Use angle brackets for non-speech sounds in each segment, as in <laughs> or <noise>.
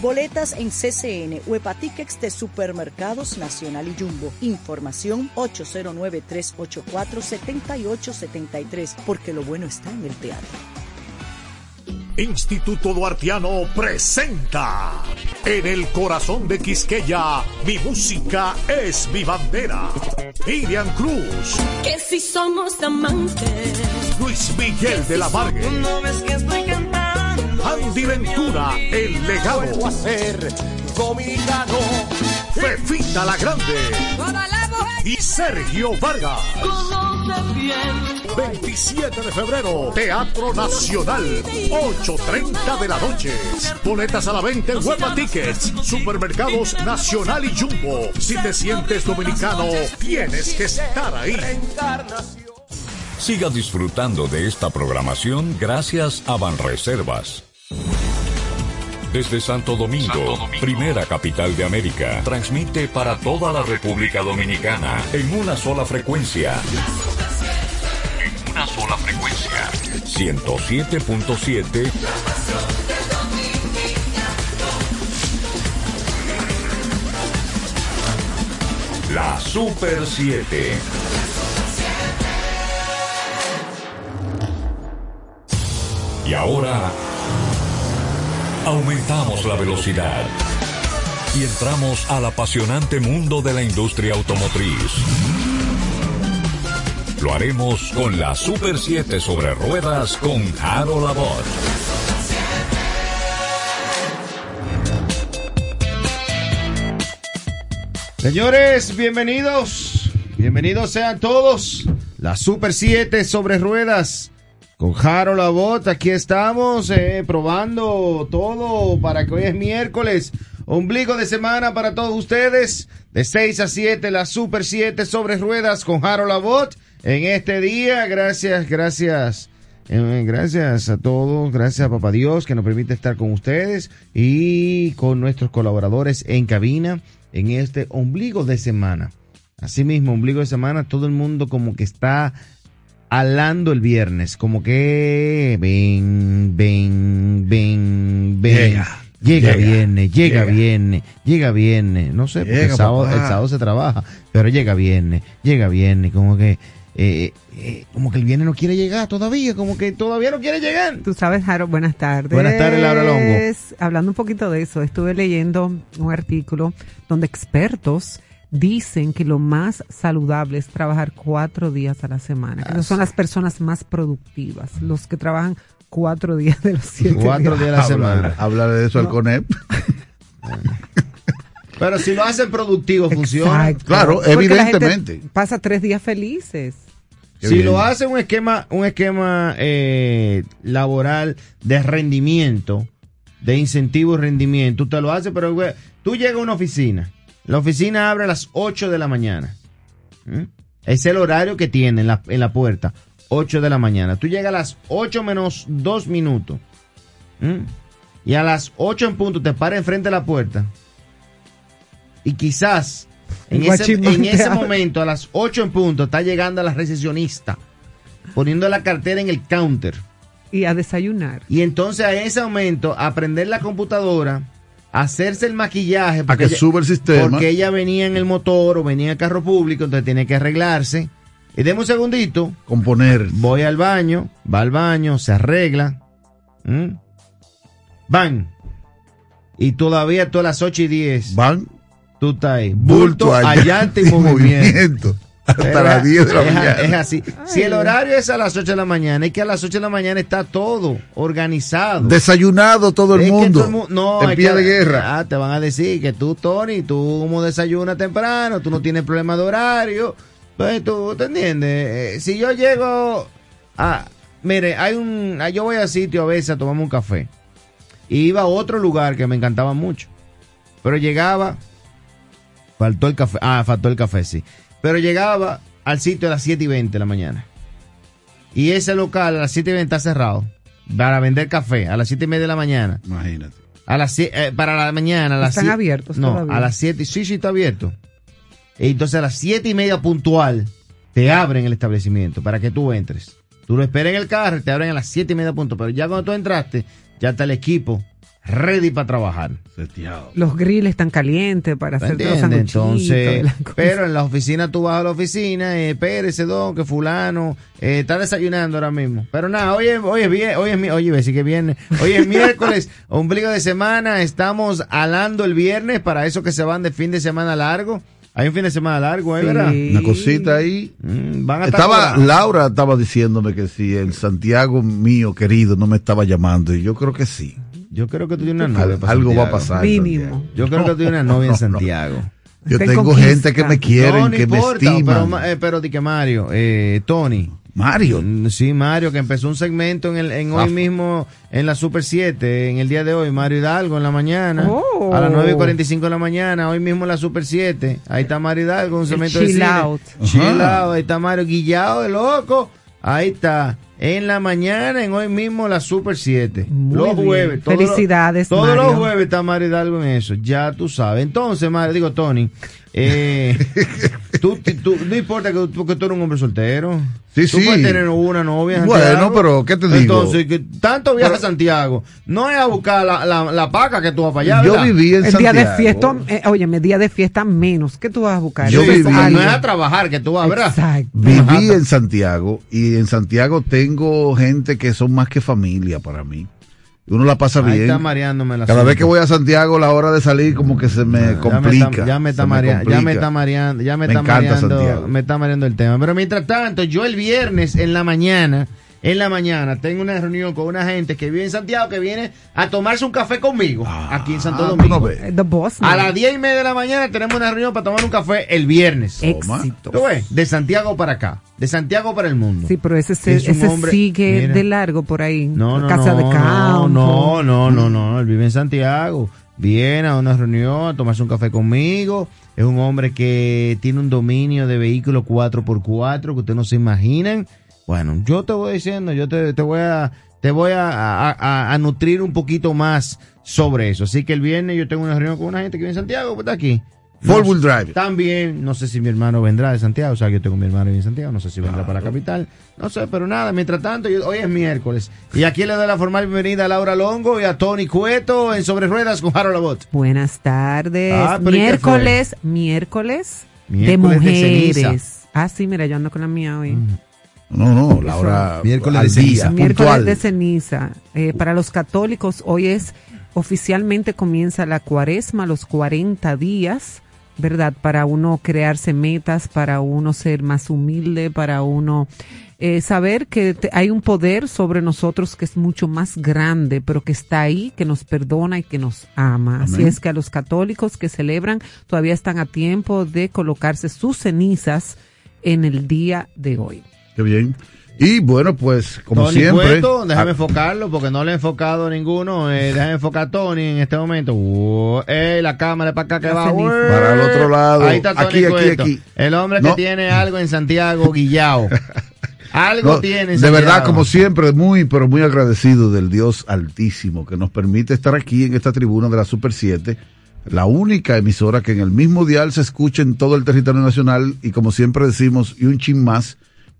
Boletas en CCN, Tickets de Supermercados Nacional y Jumbo. Información 809-384-7873, porque lo bueno está en el teatro. Instituto Duartiano presenta En el corazón de Quisqueya, mi música es mi bandera. Irian Cruz. Que si somos amantes. Luis Miguel de la Vargue. No ves que estoy cantando. Andy Ventura, el legado. a ser dominicano. Fefita la Grande. Y Sergio Vargas. Conoce bien. 27 de febrero, Teatro Nacional, 8.30 de la noche. Boletas a la venta en Huepa Tickets, Supermercados Nacional y Jumbo. Si te sientes dominicano, tienes que estar ahí. Siga disfrutando de esta programación gracias a Banreservas. Desde Santo Domingo, Santo Domingo, primera capital de América, transmite para toda la República Dominicana en una sola frecuencia. En una sola frecuencia. 107.7 La Super 7. Y ahora aumentamos la velocidad y entramos al apasionante mundo de la industria automotriz. Lo haremos con la Super 7 sobre ruedas con Harold Abbott. Señores, bienvenidos. Bienvenidos sean todos. La Super 7 sobre ruedas. Con Harold Abbott, aquí estamos eh, probando todo para que hoy es miércoles. Ombligo de semana para todos ustedes. De 6 a 7, la Super 7 sobre ruedas con Harold Abbott. En este día, gracias, gracias. Eh, gracias a todos, gracias a Papá Dios que nos permite estar con ustedes y con nuestros colaboradores en cabina en este ombligo de semana. Asimismo, ombligo de semana, todo el mundo como que está alando el viernes, como que ven, ven, ven, ven. Llega. Llega, Llega, viernes, llega, llega. viernes, llega viernes, no sé, porque el sábado, el sábado se trabaja, pero llega viernes, llega viernes, como que, eh, eh, como que el viernes no quiere llegar todavía, como que todavía no quiere llegar. Tú sabes, Jaro, buenas tardes. Buenas tardes, Laura Longo. Hablando un poquito de eso, estuve leyendo un artículo donde expertos dicen que lo más saludable es trabajar cuatro días a la semana. Que esas son las personas más productivas, los que trabajan cuatro días de los siete Cuatro días a la semana. Hablar de eso al CONEP. <laughs> Pero si lo hacen productivo, funciona. Claro, Porque la gente evidentemente. Pasa tres días felices. Qué si bien. lo hace un esquema, un esquema eh, laboral de rendimiento, de incentivo y rendimiento, tú te lo haces, pero tú llegas a una oficina, la oficina abre a las 8 de la mañana. ¿Mm? Es el horario que tiene en la, en la puerta, 8 de la mañana. Tú llegas a las 8 menos 2 minutos. ¿Mm? Y a las 8 en punto te paras enfrente de la puerta. Y quizás en ese, en ese momento, a las 8 en punto, está llegando la recesionista, poniendo la cartera en el counter. Y a desayunar. Y entonces a ese momento, aprender la computadora, hacerse el maquillaje. A que ella- sube el sistema. Porque ella venía en el motor o venía en el carro público, entonces tiene que arreglarse. Y deme un segundito, Componer. voy al baño, va al baño, se arregla. ¿Mm? Van. Y todavía todas las 8 y 10, Van. tú estás ahí. Bulto, Bulto, allá- y <laughs> movimiento. Hasta las es- 10 de la es, mañana. Es así. Si el horario es a las 8 de la mañana, es que a las 8 de la mañana está todo organizado. Desayunado todo el Es que mundo. todo el mu- no, en pie que- de guerra. Ah, te van a decir que tú, Tony, tú como desayunas temprano, tú no tienes problema de horario. Pues tú, ¿te entiendes? Eh, si yo llego a... Mire, hay un... ah, Yo voy al sitio a veces a tomarme un café. Y iba a otro lugar que me encantaba mucho. Pero llegaba... Faltó el café. Ah, faltó el café, sí. Pero llegaba al sitio a las 7 y 20 de la mañana. Y ese local a las 7 y 20 está cerrado. Para vender café a las 7 y media de la mañana. Imagínate. A las eh, para la mañana, a las Están abiertos No, todavía. a las 7. Sí, sí, está abierto. Entonces a las 7 y media puntual te abren el establecimiento para que tú entres. Tú lo esperas en el carro, te abren a las 7 y media puntual. Pero ya cuando tú entraste, ya está el equipo ready para trabajar. Seteado. Los grilles están calientes para ¿Me hacer los Entonces, pero en la oficina tú vas a la oficina, eh, espérese, don, que fulano eh, está desayunando ahora mismo. Pero nada, hoy es, hoy es, vie- hoy es, mi- oye, sí que viene, hoy es miércoles, <laughs> ombligo de semana, estamos alando el viernes para esos que se van de fin de semana largo. Hay un fin de semana largo, ¿eh, Sí. verdad? Una cosita ahí. Mm, van a Estaba. Laura estaba diciéndome que si el Santiago mío querido no me estaba llamando, y yo creo que sí. Yo creo que tú tienes una novia. Al- para algo va a pasar. Mínimo. Yo creo que tú tienes una novia en No, no, no. Santiago. Yo Te tengo conquista. gente que me quieren, no, no que me importa, pero, estiman. ma- eh, pero di que Mario, eh, Tony. Mario. Mm, Sí, Mario, que empezó un segmento en, el, en hoy Zafo. mismo, en la Super 7, en el día de hoy, Mario Hidalgo en la mañana, Oh. a las 9 y 45 de la mañana, hoy mismo en la Super 7, ahí está Mario Hidalgo, un segmento de chill cine. out. Chill out, ahí está Mario Guillado de loco, ahí está. En la mañana, en hoy mismo, la Super 7. Muy los bien. jueves. todos los- Felicidades, Todos Mario. los jueves está Mario Hidalgo en eso. Ya tú sabes. Entonces, Mario, digo, Tony, eh, <laughs> tú, tú- no importa que, tú- que tú eres un hombre soltero. Sí, tú sí. puedes tener una novia. en Bueno, pero, ¿qué te digo? Entonces, que tanto viaja a Santiago. No es a buscar la, la, la paca que tú vas para allá. yo viví en El Santiago. día de fiesta, eh, óyeme, día de fiesta menos. ¿Qué tú vas a buscar? Yo viví-. No es a trabajar que tú vas, ¿verdad? Exacto. Viví en Santiago y en Santiago tengo gente que son más que familia para mí. Uno la pasa Ahí bien. está mareándome la Cada vez que voy a Santiago, la hora de salir como que se me complica. Ya me está, se me marea- ya me está mareando, ya me, Me está encanta mareando, Santiago. me está mareando el tema. Pero mientras tanto, yo el viernes en la mañana, en la mañana, tengo una reunión con una gente que vive en Santiago que viene a tomarse un café conmigo aquí en Santo Ah, Domingo. no ves. Eh, The Boss. A las diez y media de la mañana tenemos una reunión para tomar un café el viernes. Éxito. ¿Tú ves? De Santiago para acá, de Santiago para el mundo. Sí, pero ese, se- Es ese hombre- sigue mira. de largo por ahí. No, no, Casa no, de campo. No, no, no, no, él vive en Santiago. Viene a una reunión a tomarse un café conmigo. Es un hombre que tiene un dominio de vehículos 4x4 que ustedes no se imaginan. Bueno, yo te voy diciendo, yo te, te voy a te voy a, a- a- a nutrir un poquito más sobre eso. Así que el viernes yo tengo una reunión con una gente que vive en Santiago, pues está aquí. Four wheel drive. También, no sé si mi hermano vendrá de Santiago, o sea, yo tengo mi hermano en Santiago, no sé si vendrá para la capital, no sé, pero nada, mientras tanto, yo- hoy es miércoles. Y aquí le doy la formal bienvenida a Laura Longo y a Tony Cueto en Sobre Ruedas con Harold Labot. Buenas tardes. Ah, pero ¿y qué miércoles, miércoles, de de mujeres. ah, sí, mira, yo ando con la mía hoy. No, no, la hora Miércoles al de ceniza. día, Miércoles puntual. de ceniza. Eh, para los católicos, hoy es oficialmente comienza la cuaresma, los 40 días, ¿verdad? Para uno crearse metas, para uno ser más humilde, para uno eh, saber que te- hay un poder sobre nosotros que es mucho más grande, pero que está ahí, que nos perdona y que nos ama. Así es que a los católicos que celebran todavía están a tiempo de colocarse sus cenizas en el día de hoy. Qué bien. Y bueno, pues, como Tony siempre. Cueto, déjame enfocarlo porque no le he enfocado ninguno. Eh, <laughs> déjame enfocar a Tony en este momento. Uh, eh, la cámara para acá que va. uh. Para el otro lado. Ahí está Tony Aquí, aquí, Cueto. aquí. El hombre No. que tiene algo en Santiago, Guillao. <laughs> algo no, tiene en de verdad, como siempre, muy, pero muy agradecido del Dios Altísimo que nos permite estar aquí en esta tribuna de la Super 7, la única emisora que en el mismo dial se escucha en todo el territorio nacional y como siempre decimos, y un chin más,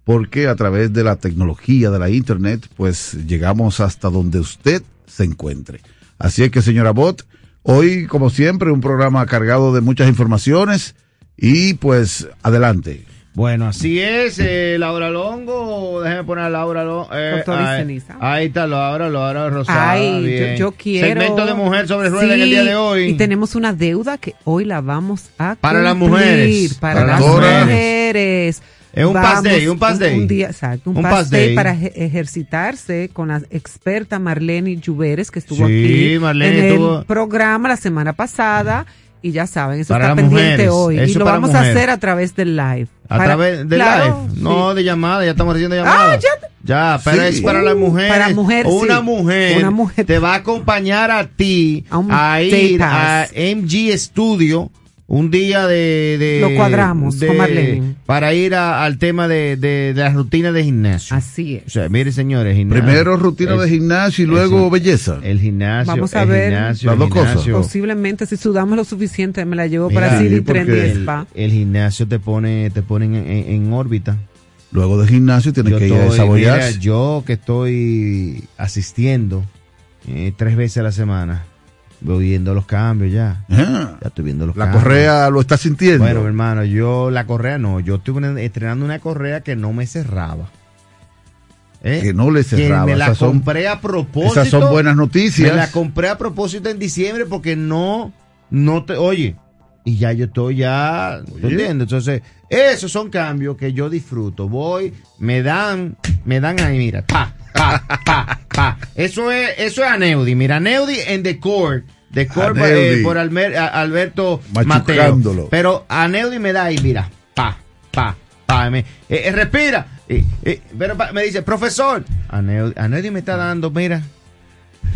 porque a través de la tecnología de la Internet, pues llegamos hasta donde usted se encuentre. Así es que, señora Bot, hoy, como siempre, un programa cargado de muchas informaciones y pues adelante. Bueno, así es, eh, Laura Longo, déjeme poner a Laura Longo. Eh, ahí, ahí está Laura, Laura Rosada. Ay, bien. yo, yo quiero. Segmento de mujer sobre ruedas en el día de hoy. Y tenemos una deuda que hoy la vamos a Para las mujeres, Para, para las las mujeres. mujeres. Es un pass day, un pass un- day. Un, día, exacto, un, Un pass, pass day, day. para eje- ejercitarse con la experta Marlene Lluveres que estuvo Sí, aquí Marlene en estuvo- el programa la semana pasada. Y ya saben, eso Para está pendiente mujeres, hoy. Y lo vamos a hacer a través del live. A Para- través de Claro, live, no sí. de llamada, ya estamos recibiendo llamadas. Ah, ya. Ya, pero Sí. es para las mujeres. Para mujer, Una sí. mujer, Una mujer. te va a acompañar a ti A un ir a. MG Studio un día de, de- Lo cuadramos con Marlene. para ir a- al tema de, de, de la rutina de gimnasio. Así O es. sea, mire señores, gimnasio. Primero rutina Es- de gimnasio y luego eso. belleza. El gimnasio. Vamos a el ver gimnasio, las dos cosas. Posiblemente si sudamos lo suficiente me la llevo Mira, para sí, City Trendy el, Spa. el gimnasio te pone, te pone en, en- en órbita. Luego de gimnasio tiene Yo que ir a desabollarse. mira, yo que estoy asistiendo eh, tres veces a la semana voy viendo los cambios ya. Ah, Ya estoy viendo los la cambios. correa lo está sintiendo. Bueno, hermano, yo la correa no. Yo estuve estrenando una correa que no me cerraba. ¿Eh? Que no le cerraba, Que me la esas son- compré a propósito. esas son buenas noticias. Me la compré a propósito en diciembre porque no, no te, oye, y ya yo estoy ya, ¿tú Oye. entiendes? Entonces, esos son cambios que yo disfruto. Voy, me dan, me dan ahí, mira, pa, pa, pa. Eso es, eso es Aneudi, mira, Aneudi en The Core. The Core Aneudi. eh, por Almer- Alberto. Mateo. Pero Aneudi me da ahí, mira, pa, pa, pa, me- eh, eh, respira. pero pa- me dice, profesor, Aneudi, Aneudi me está dando, mira.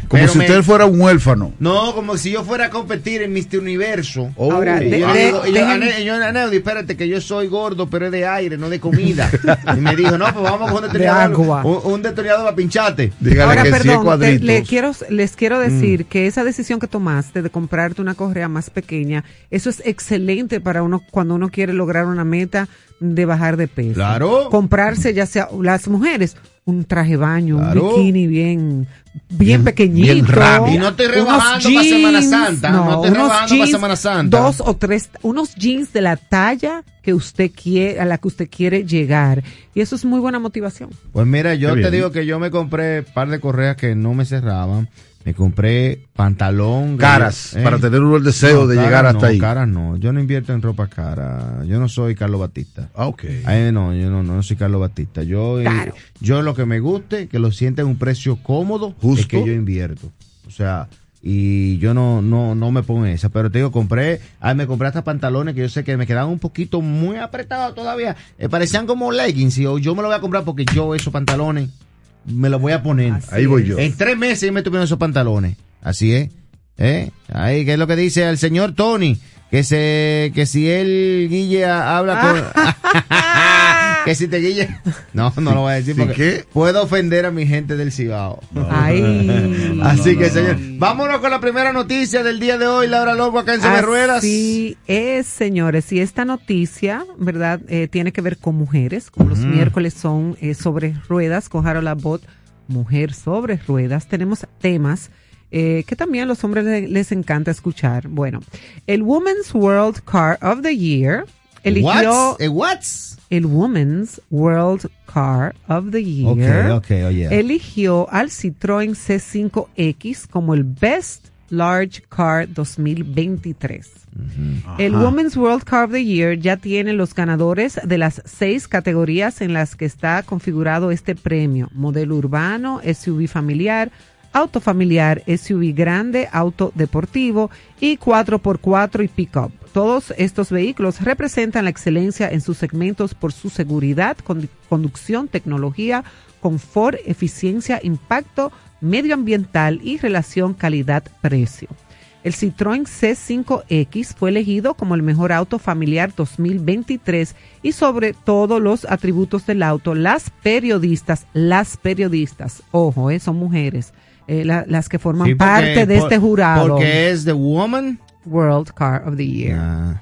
Como Pero si me- usted fuera un huérfano. No, como si yo fuera a competir en Mr. Universo. Oh. Ahora, Y de- yo de- yo, yo, Aneudi, espérate que yo soy gordo, pero es de aire, no de comida. y me dijo, no, pues vamos con un detonador. Un, un detonador para pincharte. Dígale Ahora, que sí es perdón, te- cuadritos. le quiero, les quiero Mm. decir que esa decisión que tomaste de comprarte una correa más pequeña, eso es excelente para uno cuando uno quiere lograr una meta de bajar de peso. Claro. Comprarse, ya sea las mujeres, un traje baño, Claro. un bikini bien, bien, Bien- pequeñito. bien rápido. Y no estoy unos rebajando para Semana jeans, Santa, no estoy unos rebajando para jeans, Semana Santa. Dos o tres, unos jeans de la talla que usted quiere, a la que usted quiere llegar. Y eso es muy buena motivación. Pues mira, yo Qué te bien. digo que yo me compré un par de correas que no me cerraban. Me compré pantalón. Caras, eh, para tener uno el deseo no, de llegar hasta no, ahí. Caras no, yo no invierto en ropa cara. Yo no soy Carlos Batista. Ah, ok. Ay, no, yo no, no soy Carlos Batista. Yo, eh, Claro. yo lo que me guste, que lo sienta en un precio cómodo, es que yo invierto. O sea, y yo no, no, no me pongo en esa. Pero te digo, compré, ay, me compré hasta pantalones que yo sé que me quedaban un poquito muy apretados todavía. Eh, parecían como leggings. Y yo, yo me lo voy a comprar porque yo esos pantalones me los voy a poner. Así Ahí voy yo. En tres meses yo me estoy poniendo esos pantalones. Así es. ¿Eh? Ahí, ¿qué es lo que dice el señor Tony? Que se, que si él, Guille, a- habla con... <laughs> <laughs> que si te Guille... <laughs> No, no lo voy a decir ¿Sí porque qué? puedo ofender a mi gente del Cibao. Ay. Así no, que, no, señor, vámonos con la primera noticia del día de hoy, Laura Lobo, acá en Sobre Ruedas. Así es, señores. Y esta noticia, ¿verdad? Eh, tiene que ver con mujeres, como los miércoles son eh, sobre ruedas, con Harold Abbott, mujer sobre ruedas. Tenemos temas eh, que también a los hombres le- les encanta escuchar. Bueno, el Women's World Car of the Year eligió What's? Eh, what's? el Women's World Car of the Year ok, oye. eligió al Citroën C5X como el Best Large Car 2023. El Ajá. Women's World Car of the Year ya tiene los ganadores de las seis categorías en las que está configurado este premio. Modelo urbano, SUV familiar, auto familiar, SUV grande, auto deportivo y 4x4 y pickup. Todos estos vehículos representan la excelencia en sus segmentos por su seguridad, condu- conducción, tecnología, confort, eficiencia, impacto medioambiental y relación calidad-precio. El Citroën C5X fue elegido como el mejor auto familiar 2023 y sobre todos los atributos del auto, las periodistas, las periodistas, ojo, eh, son mujeres, eh, la- las que forman Sí, porque- parte de por- este jurado. Porque es The Woman. World Car of the Year. Ah.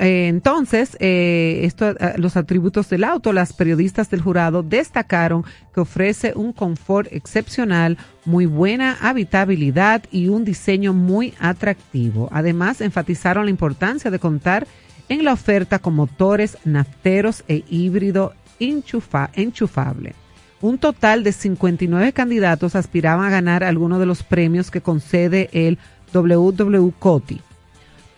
Eh, entonces, eh, esto, eh, los atributos del auto, las periodistas del jurado destacaron que ofrece un confort excepcional, muy buena habitabilidad y un diseño muy atractivo. Además, enfatizaron la importancia de contar en la oferta con motores nafteros e híbrido enchufa- enchufable. Un total de 59 candidatos aspiraban a ganar alguno de los premios que concede el WWCOTI.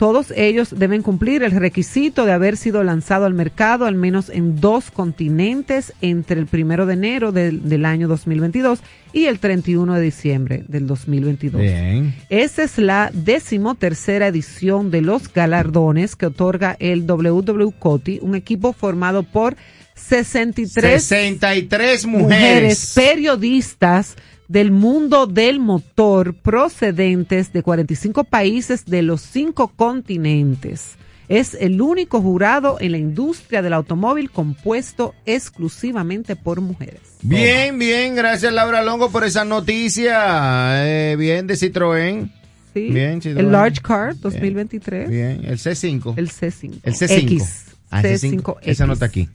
Todos ellos deben cumplir el requisito de haber sido lanzado al mercado al menos en dos continentes entre el primero de enero del, del año 2022 y el 31 de diciembre del 2022. Bien. Esa es la decimotercera edición de los galardones que otorga el WWCOTI, un equipo formado por 63 63 mujeres mujeres. periodistas del mundo del motor procedentes de 45 países de los cinco continentes. Es el único jurado en la industria del automóvil compuesto exclusivamente por mujeres. Bien, bien, gracias Laura Longo por esa noticia. Eh, bien, de Citroën. ¿sí? Bien, Citroën. el Large Car 2023, Bien, el C5. el C5. El C5. X, Ah, ese C5 cinco. Esa no está aquí.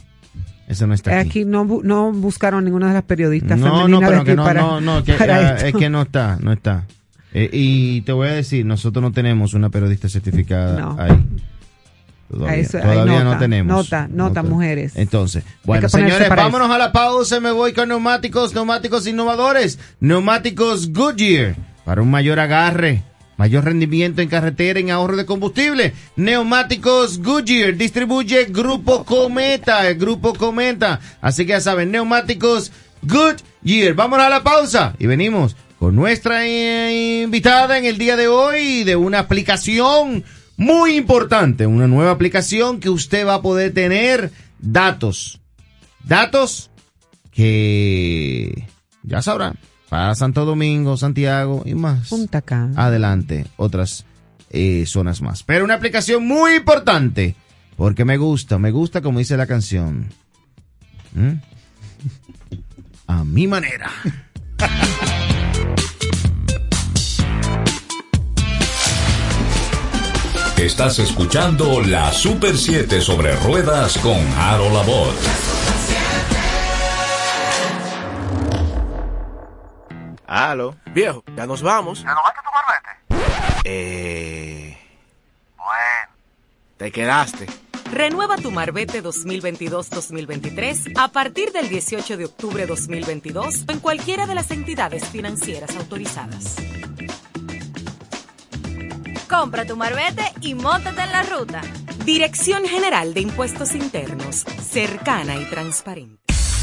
Esa no está aquí. Aquí no, no buscaron ninguna de las periodistas No, no, femeninas de pero aquí que no, para, no, no, que, para ah, es que no está, no está. Eh, y te voy a decir, nosotros no tenemos una periodista certificada No. ahí. Todavía, Eso, todavía no nota, tenemos. nota, nota, mujeres. Entonces, bueno, señores, vámonos a la pausa. Me voy con neumáticos, neumáticos innovadores. Neumáticos Goodyear para un mayor agarre. Mayor rendimiento en carretera en ahorro de combustible. Neumáticos Goodyear distribuye Grupo Cometa, el Grupo Cometa. Así que ya saben, neumáticos Goodyear. Vamos a la pausa y venimos con nuestra eh, invitada en el día de hoy de una aplicación muy importante, una nueva aplicación que usted va a poder tener datos. Datos que ya sabrán para Santo Domingo, Santiago y más. Punta Cana. Adelante, otras eh, zonas más. Pero una aplicación muy importante porque me gusta, me gusta como dice la canción. ¿Mm? A mi manera. Estás escuchando la Super 7 sobre ruedas con Harold Labor. Aló. Viejo, ya nos vamos. ¿Ya no hay que tomar vete? Eh. Bueno. Te quedaste. Renueva tu Marbete 2022-2023 a partir del 18 de octubre 2022 en cualquiera de las entidades financieras autorizadas. Compra tu marbete y móntate en la ruta. Dirección General de Impuestos Internos, cercana y transparente.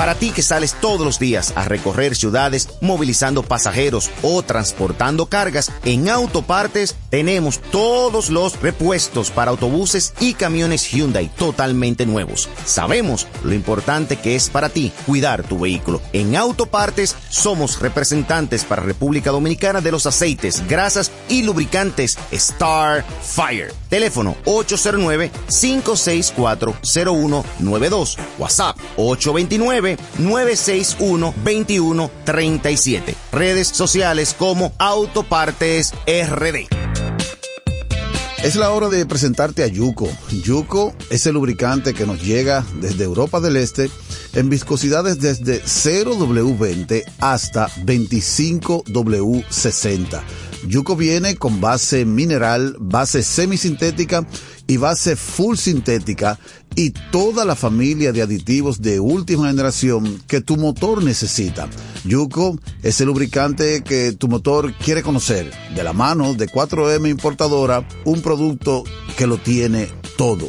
Para ti que sales todos los días a recorrer ciudades movilizando pasajeros o transportando cargas, en Autopartes tenemos todos los repuestos para autobuses y camiones Hyundai totalmente nuevos. Sabemos lo importante que es para ti cuidar tu vehículo. En Autopartes somos representantes para República Dominicana de los aceites, grasas y lubricantes Star Fire. Teléfono 809-564-0192. WhatsApp 829-961-2137. Redes sociales como Autopartes RD. Es la hora de presentarte a Yuko. Yuko es el lubricante que nos llega desde Europa del Este en viscosidades desde 0W20 hasta 25W60. Yuko viene con base mineral, base semisintética y base full sintética y toda la familia de aditivos de última generación que tu motor necesita. Yuko es el lubricante que tu motor quiere conocer. De la mano de 4M Importadora, un producto que lo tiene todo.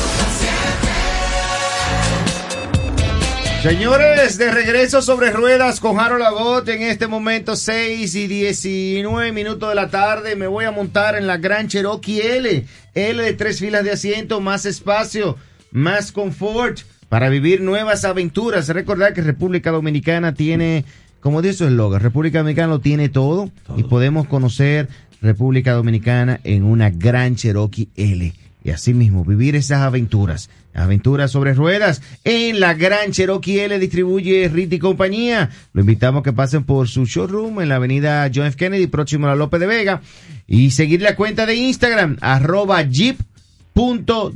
Señores, de regreso sobre ruedas con Harold Labot en este momento 6 y 19 minutos de la tarde. Me voy a montar en la Gran Cherokee L. L de tres filas de asiento, más espacio, más confort para vivir nuevas aventuras. Recordar que República Dominicana tiene, como dice el eslogan, República Dominicana lo tiene todo, y podemos conocer República Dominicana en una Gran Cherokee L. Y así mismo, vivir esas aventuras. Aventuras sobre ruedas en la Gran Cherokee L distribuye RIT y compañía. Lo invitamos a que pasen por su showroom en la avenida John F. Kennedy, próximo a la López de Vega. Y seguir la cuenta de Instagram, arroba jeep.do.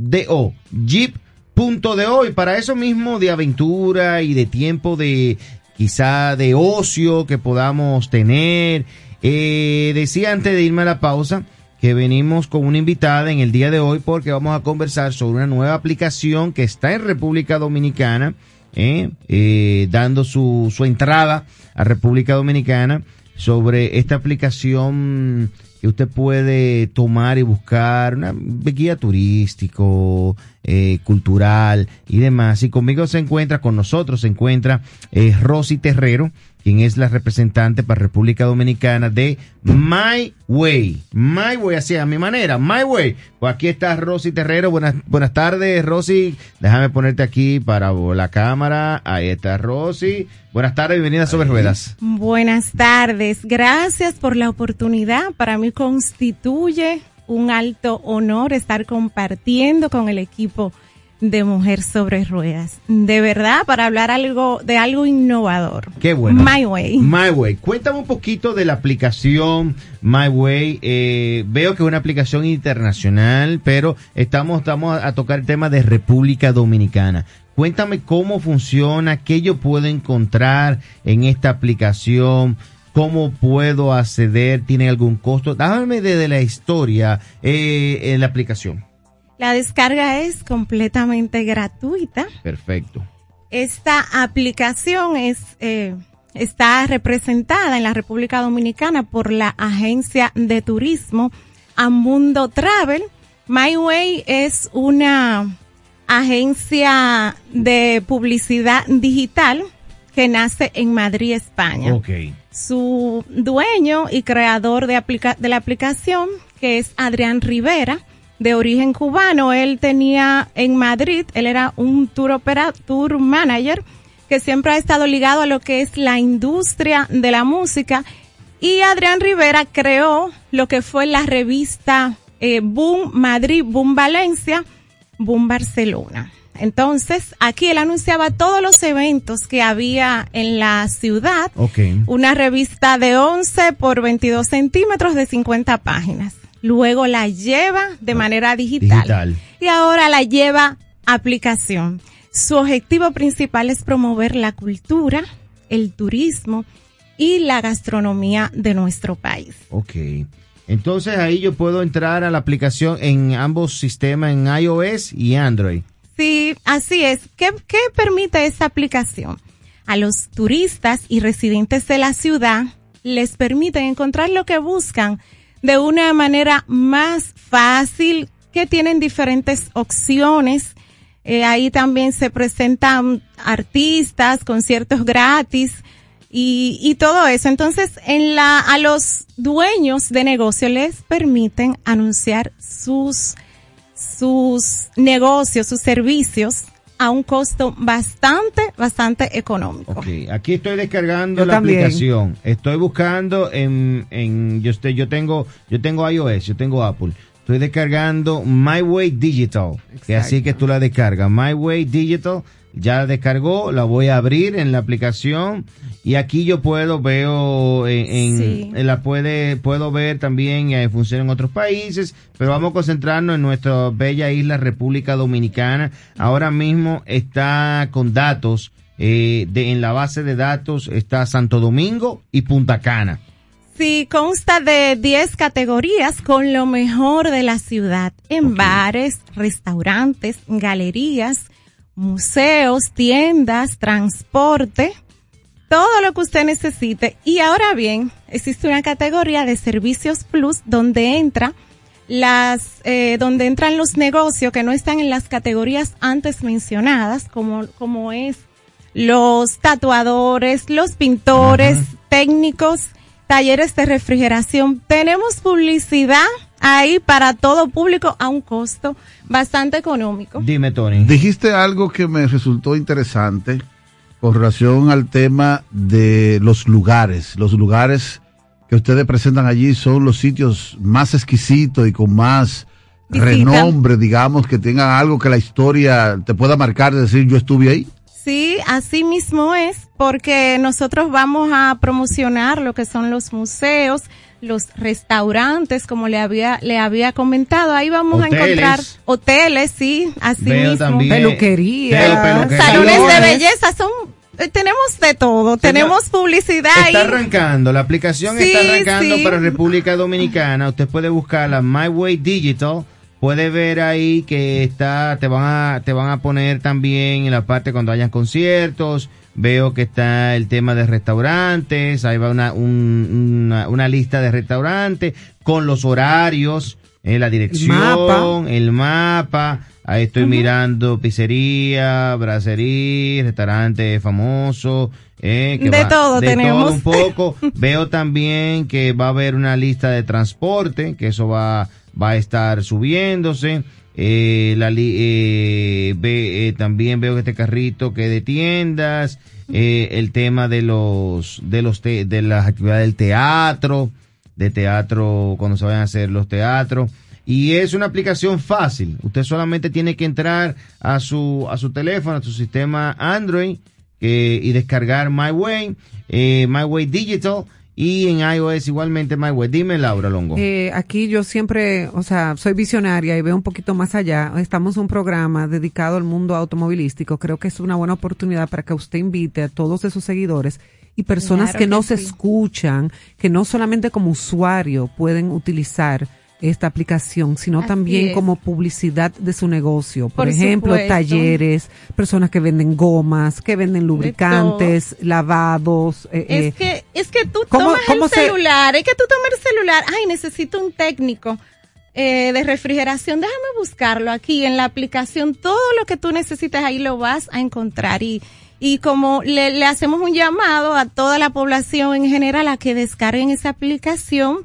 Jeep.do. Y para eso mismo de aventura y de tiempo de quizá de ocio que podamos tener. Eh, decía antes de irme a la pausa que venimos con una invitada en el día de hoy porque vamos a conversar sobre una nueva aplicación que está en República Dominicana, eh, eh, dando su, su entrada a República Dominicana sobre esta aplicación que usted puede tomar y buscar una guía turístico, eh, cultural y demás. Y conmigo se encuentra, con nosotros se encuentra Rosy Terrero, quien es la representante para República Dominicana de My Way. My Way, así a mi manera, My Way. Pues aquí está Rosy Terrero. Buenas, buenas tardes, Rosy. Déjame ponerte aquí para la cámara. Ahí está Rosy. Buenas tardes, bienvenida a Sobre Ruedas. Buenas tardes, gracias por la oportunidad. Para mí constituye un alto honor estar compartiendo con el equipo de Mujer sobre Ruedas. De verdad, para hablar algo de algo innovador. Qué bueno. My Way. My Way. Cuéntame un poquito de la aplicación My Way. Eh, veo que es una aplicación internacional, pero estamos, estamos a tocar el tema de República Dominicana. Cuéntame cómo funciona, qué yo puedo encontrar en esta aplicación, cómo puedo acceder, tiene algún costo. Dame desde la historia eh, en la aplicación. La descarga es completamente gratuita. Perfecto. Esta aplicación es eh, está representada en la República Dominicana por la agencia de turismo Amundo Travel. MyWay es una agencia de publicidad digital que nace en Madrid, España. Ok. Su dueño y creador de, aplica de la aplicación, que es Adrián Rivera, de origen cubano, él tenía en Madrid, él era un tour opera, tour manager, que siempre ha estado ligado a lo que es la industria de la música. Y Adrián Rivera creó lo que fue la revista eh, Boom Madrid, Boom Valencia, Boom Barcelona. Entonces, aquí él anunciaba todos los eventos que había en la ciudad. Ok. Una revista de 11 por 22 centímetros de 50 páginas. Luego la lleva de manera digital. Digital. Y ahora la lleva aplicación. Su objetivo principal es promover la cultura, el turismo y la gastronomía de nuestro país. Ok. Entonces ahí yo puedo entrar a la aplicación en ambos sistemas, en iOS y Android. Sí, así es. ¿Qué, qué permite esta aplicación? A los turistas y residentes de la ciudad les permite encontrar lo que buscan de una manera más fácil, que tienen diferentes opciones. Eh, ahí también se presentan artistas, conciertos gratis y, y todo eso. Entonces, en la, a los dueños de negocio les permiten anunciar sus, sus negocios, sus servicios a un costo bastante, bastante económico. Ok, aquí estoy descargando Yo la también. aplicación. Estoy buscando en, en yo estoy, yo tengo, yo tengo iOS, yo tengo Apple. Estoy descargando My Way Digital, que así que tú la descargas. My Way Digital, ya la descargó, la voy a abrir en la aplicación y aquí yo puedo veo en, en- Sí. en la puede puedo ver también eh, funciona en otros países, pero vamos a concentrarnos en nuestra bella isla República Dominicana. Ahora mismo está con datos eh, de en la base de datos está Santo Domingo y Punta Cana. Sí, consta de 10 categorías con lo mejor de la ciudad, en bares, restaurantes, galerías, museos, tiendas, transporte, todo lo que usted necesite. Y ahora bien, existe una categoría de servicios plus donde entra las, eh, donde entran los negocios que no están en las categorías antes mencionadas, como, como es los tatuadores, los pintores, técnicos, talleres de refrigeración. Tenemos publicidad ahí para todo público a un costo bastante económico. Dime, Tony. Dijiste algo que me resultó interesante con relación al tema de los lugares. Los lugares que ustedes presentan allí son los sitios más exquisitos y con más Visita. renombre, digamos, que tengan algo que la historia te pueda marcar, de decir yo estuve ahí. Sí, así mismo es, porque nosotros vamos a promocionar lo que son los museos, los restaurantes, como le había, le había comentado. Ahí vamos Hoteles. a encontrar hoteles, sí, así Veo mismo. también- Peluquería. Salones de belleza son eh, tenemos de todo, tenemos publicidad Está arrancando, la aplicación Sí, está arrancando sí. para República Dominicana. Usted puede buscarla My Way Digital. Puede ver ahí que está, te van a, te van a poner también en la parte cuando hayan conciertos. Veo que está el tema de restaurantes. Ahí va una, un- una, una lista de restaurantes con los horarios, eh, la dirección, mapa. el mapa. Ahí estoy mirando pizzería, bracería, restaurante famoso. Eh, que De va- todo de tenemos. todo un poco. <laughs> Veo también que va a haber una lista de transporte, que eso va, va a estar subiéndose. Eh, la eh, ve- eh, también veo este carrito que de tiendas, eh, el tema de los, de los, te- de las actividades del teatro, de teatro, cuando se vayan a hacer los teatros. Y es una aplicación fácil. Usted solamente tiene que entrar a su, a su teléfono, a su sistema Android, eh, y descargar My Way, eh, My Way Digital, y en iOS igualmente My Way. Dime, Laura Longo. Eh, aquí yo siempre, o sea, soy visionaria y veo un poquito más allá. Estamos en un programa dedicado al mundo automovilístico. Creo que es una buena oportunidad para que usted invite a todos esos seguidores y personas Claro que no que se escuchan, que no solamente como usuario pueden utilizar esta aplicación, sino Así también es. como publicidad de su negocio. Por, Por ejemplo, supuesto. talleres, personas que venden gomas, que venden lubricantes, lavados. eh, eh, Es que, es que tú ¿Cómo- tomas el se- celular, es que tú tomas el celular, ay, necesito un técnico eh, de refrigeración, déjame buscarlo aquí en la aplicación, todo lo que tú necesites ahí lo vas a encontrar y, y como le, le hacemos un llamado a toda la población en general a que descarguen esa aplicación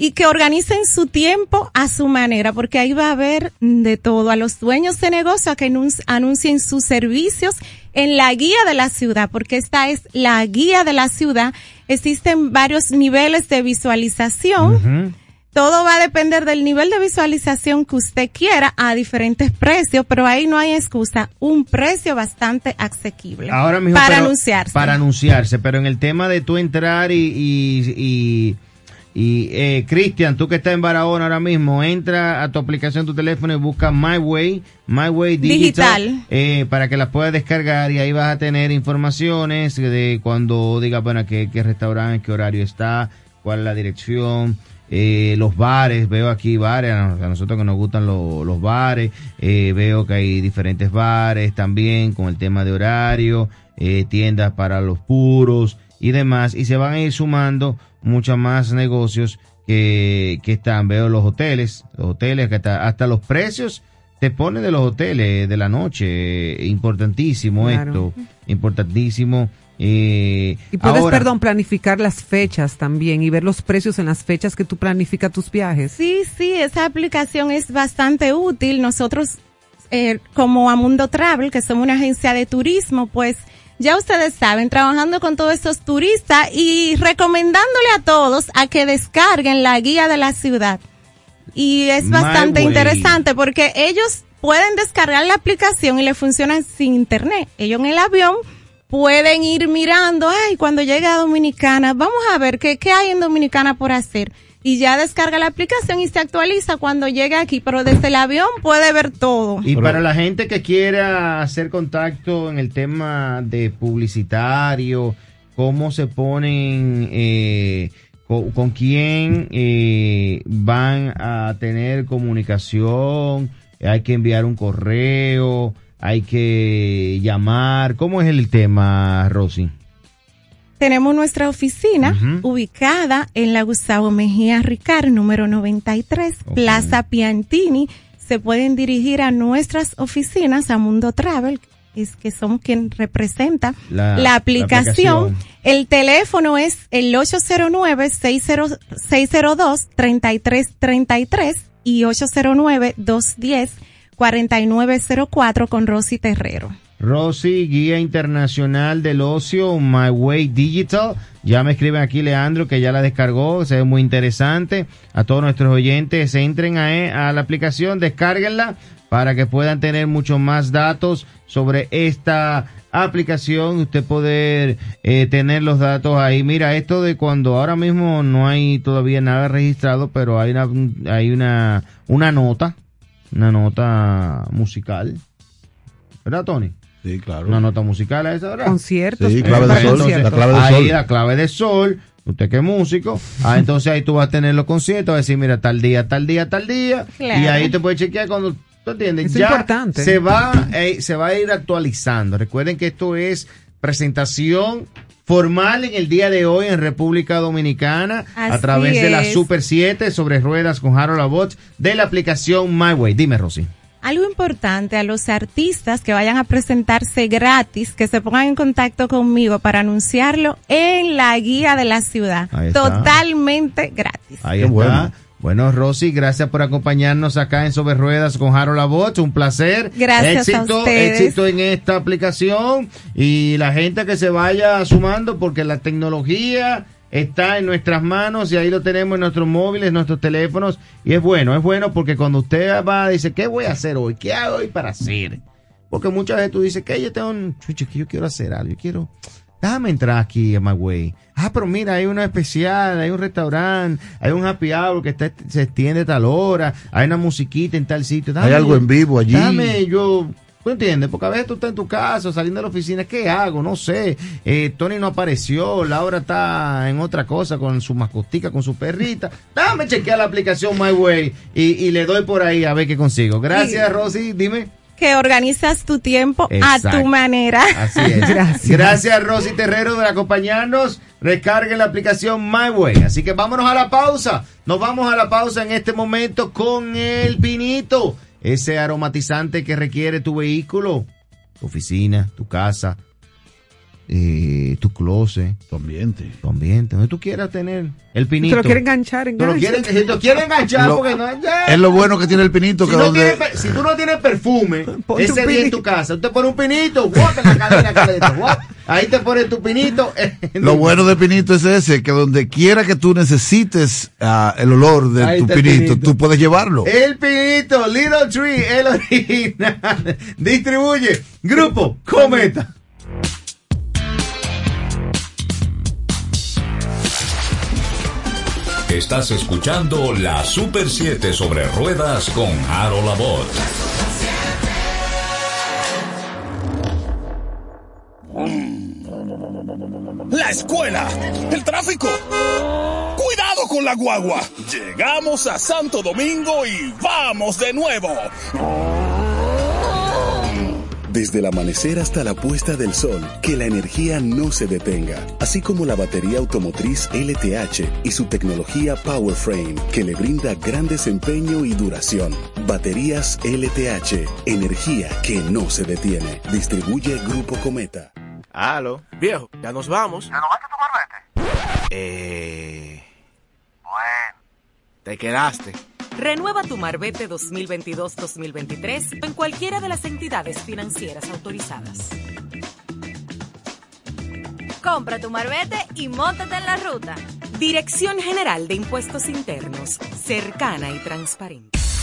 y que organicen su tiempo a su manera, porque ahí va a haber de todo, a los dueños de negocio a que anunci- anuncien sus servicios en la guía de la ciudad, porque esta es la guía de la ciudad. Existen varios niveles de visualización. Todo va a depender del nivel de visualización que usted quiera a diferentes precios, pero ahí no hay excusa. Un precio bastante asequible Ahora mismo. para pero- anunciarse. Para anunciarse, pero en el tema de tú entrar y, y, y, y, eh, Cristian, tú que estás en Barahona ahora mismo, entra a tu aplicación, tu teléfono y busca My Way, My Way Digital, Digital. eh, para que la puedas descargar y ahí vas a tener informaciones de cuando diga, bueno, qué, qué restaurante, qué horario está, cuál es la dirección, eh, los bares, veo aquí bares, a a nosotros que nos gustan lo- los bares, eh, veo que hay diferentes bares también con el tema de horario, eh, tiendas para los puros y demás, y se van a ir sumando muchos más negocios que, que están, veo los hoteles, los hoteles que hasta, hasta los precios te ponen de los hoteles de la noche, importantísimo Claro. esto, importantísimo. Eh, Y puedes, ahora- perdón, planificar las fechas también y ver los precios en las fechas que tú planificas tus viajes. Sí, sí, esa aplicación es bastante útil. Nosotros, eh, como Amundo Travel, que somos una agencia de turismo, pues ya ustedes saben, trabajando con todos estos turistas y recomendándole a todos a que descarguen la guía de la ciudad. Y es bastante interesante porque ellos pueden descargar la aplicación y le funcionan sin internet. Ellos en el avión pueden ir mirando, ay, cuando llegue a Dominicana, vamos a ver qué, qué hay en Dominicana por hacer. Y ya descarga la aplicación y se actualiza. Cuando llegue aquí, pero desde el avión puede ver todo. Y para la gente que quiera hacer contacto en el tema de publicitario, cómo se ponen, eh, co- con, quién eh, van a tener comunicación, hay que enviar un correo, hay que llamar, ¿cómo es el tema, Rosy? Tenemos nuestra oficina ubicada en la Gustavo Mejía Ricard, número 93, Plaza Piantini. Se pueden dirigir a nuestras oficinas, a Mundo Travel, es que somos quien representa La- la, la aplicación. aplicación. El teléfono es el 809-602-3333 y 809-210-4904 con Rosy Terrero. Rosy, guía internacional del ocio, My Way Digital. Ya me escriben aquí Leandro que ya la descargó, se ve muy interesante. A todos nuestros oyentes, entren a, e, a la aplicación, descárguenla para que puedan tener muchos más datos sobre esta aplicación, usted poder eh, tener los datos ahí. Mira, esto de cuando ahora mismo no hay todavía nada registrado, pero hay una, hay una, una nota, una nota musical. ¿Verdad, Tony? Sí, claro. Una nota musical a esa hora. Conciertos. Sí, clave de para sol, la clave de ahí sol. la clave de sol, usted que es músico, ah, entonces ahí tú vas a tener los conciertos, vas a decir, mira, tal día, tal día, tal día, Claro. y ahí te puedes chequear cuando, ¿tú entiendes? Es ya importante. se va, eh, se va a ir actualizando. Recuerden que esto es presentación formal en el día de hoy en República Dominicana a través de la. Super 7 sobre ruedas con Harold Abbott de la aplicación MyWay. Dime, Rosy. Algo importante a los artistas que vayan a presentarse gratis, que se pongan en contacto conmigo para anunciarlo en la guía de la ciudad. Ahí está. Totalmente gratis. Ahí está. bueno. Bueno. Rosy, gracias por acompañarnos acá en Sobre Ruedas con Harold Abbott. Un placer. Gracias a éxito, ustedes. Éxito en esta aplicación y la gente que se vaya sumando porque la tecnología está en nuestras manos y ahí lo tenemos en nuestros móviles, nuestros teléfonos y es bueno, es bueno porque cuando usted va, dice, ¿qué voy a hacer hoy? ¿Qué hago hoy para hacer? Porque muchas veces tú dices, que yo tengo un chucho, que yo quiero hacer algo, yo quiero, déjame entrar aquí a My Way. Ah, pero mira, hay una especial, hay un restaurante, hay un happy hour que está, se extiende a tal hora, hay una musiquita en tal sitio. Hay algo en vivo allí. Dame yo, ¿tú entiendes? Porque a veces tú estás en tu casa, saliendo de la oficina, ¿qué hago? No sé. Eh, Tony no apareció, Laura está en otra cosa con su mascotica, con su perrita. <laughs> Dame chequear la aplicación My Way y, y le doy por ahí a ver qué consigo. Gracias, Rosy, dime. Que organizas tu tiempo a tu manera. Así es. <laughs> Gracias. Gracias, Rosy Terrero, por acompañarnos. Recarguen la aplicación MyWay. Así que vámonos a la pausa. Nos vamos a la pausa en este momento con el pinito. Ese aromatizante que requiere tu vehículo, tu oficina, tu casa, eh, tu closet, Tu ambiente. tu ambiente, donde tú quieras tener el Te pinito. lo quiere enganchar, Tú lo engancha. si tú quieres enganchar, Lo- porque no, ya. Es lo bueno que tiene el pinito, Si, que no donde... tiene per- si tú no tienes perfume <laughs> Ponte ese día en tu casa, usted pone un pinito, guap, en la cadena, guap. ahí te pones tu pinito. <laughs> Lo bueno de Pinito es ese, que donde quiera que tú necesites ah, el olor de Ahí tu pinito, pinito. tú puedes llevarlo. El pinito, Little Tree, el original. <laughs> Distribuye Grupo Cometa. Estás escuchando la Super 7 sobre ruedas con Harold Abbott. La escuela, el tráfico. Cuidado con la guagua. Llegamos a Santo Domingo y vamos de nuevo. Desde el amanecer hasta la puesta del sol, que la energía no se detenga, así como la batería automotriz LTH y su tecnología PowerFrame, que le brinda gran desempeño y duración. Baterías LTH, energía que no se detiene. Distribuye Grupo Cometa. Aló. Viejo, ya nos vamos. ¿Ya no vas a tomar vete? Eh. Bueno. Te quedaste. Renueva tu Marbete 2022-2023 en cualquiera de las entidades financieras autorizadas. Compra tu marbete y móntate en la ruta. Dirección General de Impuestos Internos, cercana y transparente.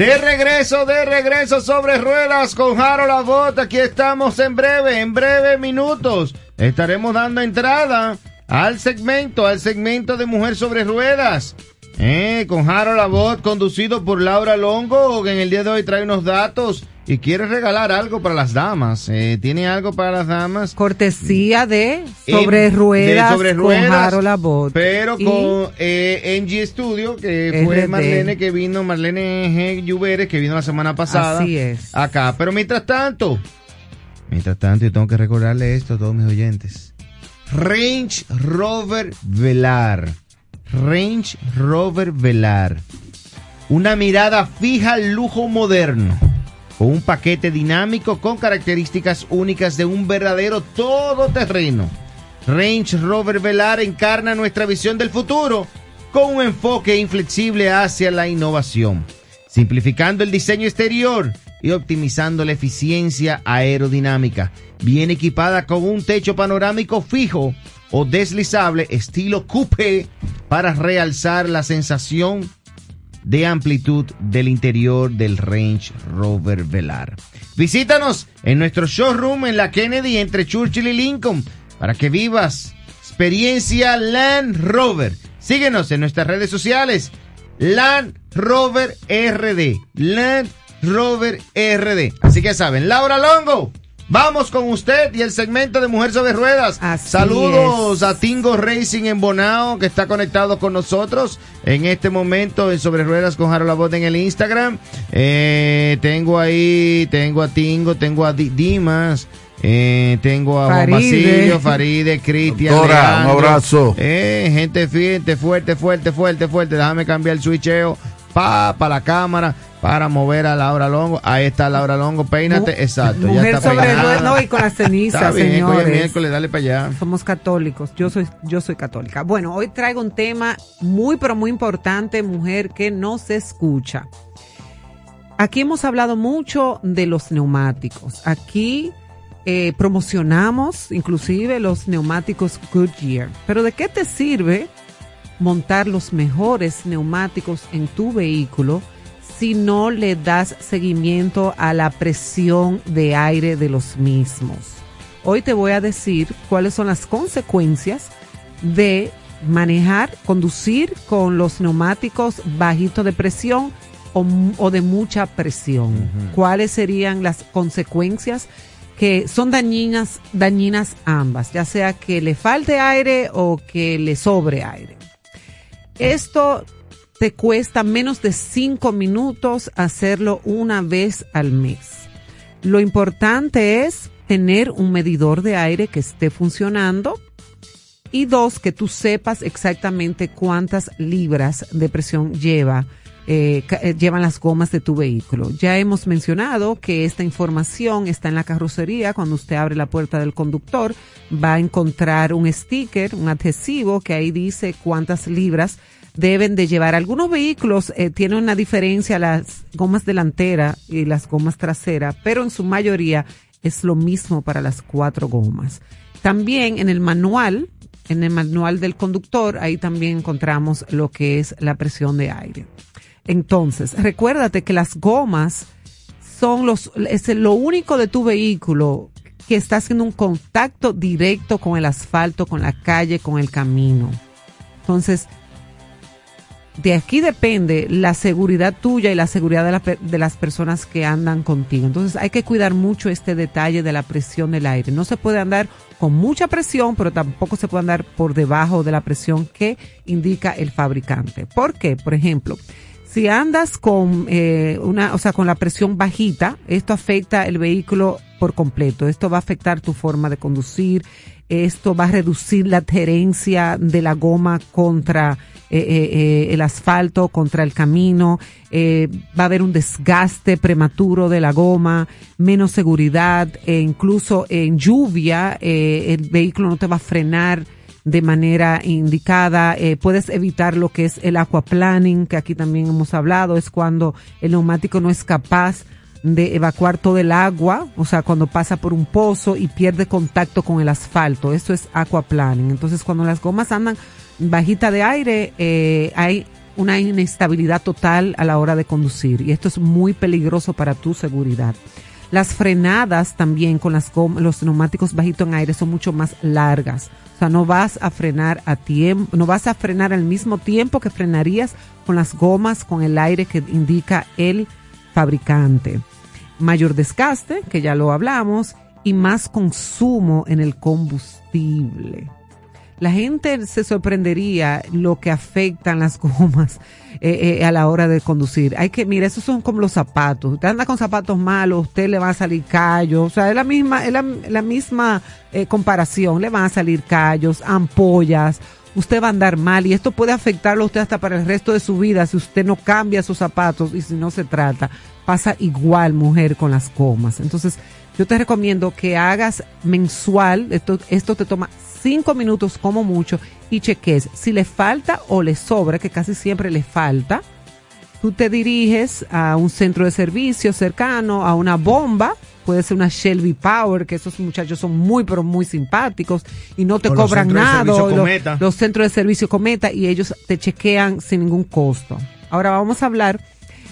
De regreso, de regreso sobre ruedas con Harold Abbott. Aquí estamos en breve, en breve minutos. Estaremos dando entrada al segmento, al segmento de Mujer sobre Ruedas. Eh, con Harold Abbott, conducido por Laura Longo, que en el día de hoy trae unos datos y quiere regalar algo para las damas. Eh, ¿Tiene algo para las damas? Cortesía de Sobre de Ruedas Sobre con Ruedas, Harold Abbott. Pero Y- con eh, NG Studio, que fue RD. Marlene que vino, Marlene G. Lluveres, que vino la semana pasada. Así es. Acá. Pero mientras tanto, mientras tanto, yo tengo que recordarle esto a todos mis oyentes. Range Rover Velar. Range Rover Velar. Una mirada fija al lujo moderno. Con un paquete dinámico con características únicas de un verdadero todoterreno. Range Rover Velar encarna nuestra visión del futuro con un enfoque inflexible hacia la innovación, simplificando el diseño exterior y optimizando la eficiencia aerodinámica. Bien equipada con un techo panorámico fijo o deslizable estilo coupé para realzar la sensación de amplitud del interior del Range Rover Velar. Visítanos en nuestro showroom en la Kennedy entre Churchill y Lincoln para que vivas experiencia Land Rover. Síguenos en nuestras redes sociales. Land Rover RD. Land Rover RD. Así que saben, Laura Longo. Vamos con usted y el segmento de Mujer sobre Ruedas. Saludos a Tingo Racing en Bonao, que está conectado con nosotros en este momento en Sobre Ruedas con Harold Labot en el Instagram. Eh, tengo ahí, tengo a Tingo, tengo a Di- Dimas. eh, tengo a Juan Faride. Basilio, Faride, Cristian. Doctora, un abrazo. Eh, gente fuerte, fuerte, fuerte, fuerte, fuerte. Déjame cambiar el switcheo para la cámara para mover a Laura Longo. Ahí está Laura Longo, peínate. Mu- Exacto, ya Mujer está sobre ruedas, no, y con la ceniza, Está bien, hoy es señores. miércoles, dale para allá. Somos católicos. Yo soy, yo soy católica. Bueno, hoy traigo un tema muy, pero muy importante, mujer, que no se escucha. Aquí hemos hablado mucho de los neumáticos. Aquí eh, promocionamos inclusive los neumáticos Goodyear. Pero ¿de qué te sirve montar los mejores neumáticos en tu vehículo si no le das seguimiento a la presión de aire de los mismos? Hoy te voy a decir cuáles son las consecuencias de manejar, conducir con los neumáticos bajitos de presión o, de mucha presión. ¿Cuáles serían las consecuencias que son dañinas, dañinas ambas, ya sea que le falte aire o que le sobre aire? Esto te cuesta menos de cinco minutos hacerlo una vez al mes. Lo importante es tener un medidor de aire que esté funcionando y dos, que tú sepas exactamente cuántas libras de presión lleva, eh, eh, llevan las gomas de tu vehículo. Ya hemos mencionado que esta información está en la carrocería. Cuando usted abre la puerta del conductor, va a encontrar un sticker, un adhesivo que ahí dice cuántas libras deben de llevar. Algunos vehículos eh, tienen una diferencia las gomas delantera y las gomas trasera, pero en su mayoría es lo mismo para las cuatro gomas. También en el manual, en el manual del conductor, ahí también encontramos lo que es la presión de aire. Entonces, recuérdate que las gomas son los, es lo único de tu vehículo que está haciendo un contacto directo con el asfalto, con la calle, con el camino. Entonces, de aquí depende la seguridad tuya y la seguridad de, las personas que andan contigo. Entonces hay que cuidar mucho este detalle de la presión del aire. No se puede andar con mucha presión, pero tampoco se puede andar por debajo de la presión que indica el fabricante. ¿Por qué? Por ejemplo, si andas con eh, una, o sea, con la presión bajita, esto afecta el vehículo por completo. Esto va a afectar tu forma de conducir. Esto va a reducir la adherencia de la goma contra eh, eh, eh, el asfalto, contra el camino. Eh, va a haber un desgaste prematuro de la goma, menos seguridad, e incluso en lluvia el vehículo no te va a frenar de manera indicada. Eh, puedes evitar lo que es el aquaplaning, que aquí también hemos hablado, es cuando el neumático no es capaz de evacuar todo el agua, o sea, cuando pasa por un pozo y pierde contacto con el asfalto. Eso es aquaplaning. Entonces, cuando las gomas andan bajita de aire, eh, hay una inestabilidad total a la hora de conducir y esto es muy peligroso para tu seguridad. Las frenadas también con las los neumáticos bajitos en aire son mucho más largas. O sea, no vas a frenar a tiempo, no vas a frenar al mismo tiempo que frenarías con las gomas con el aire que indica el fabricante. Mayor desgaste, que ya lo hablamos, y más consumo en el combustible. La gente se sorprendería lo que afectan las gomas eh, eh, a la hora de conducir. Hay que, mira, esos son como los zapatos. Usted anda con zapatos malos, usted le va a salir callos. O sea, es la misma, es la, la misma eh, comparación. Le van a salir callos, ampollas. Usted va a andar mal y esto puede afectarlo a usted hasta para el resto de su vida si usted no cambia sus zapatos y si no se trata. Pasa igual, mujer, con las gomas. Entonces, yo te recomiendo que hagas mensual, esto, esto te toma cinco minutos como mucho y cheques si le falta o le sobra, que casi siempre le falta. Tú te diriges a un centro de servicio cercano, a una bomba, puede ser una Shelby Power, que esos muchachos son muy, pero muy simpáticos y no te O los cobran de nada. servicio o lo- Cometa. los centros de servicio Cometa y ellos te chequean sin ningún costo. Ahora vamos a hablar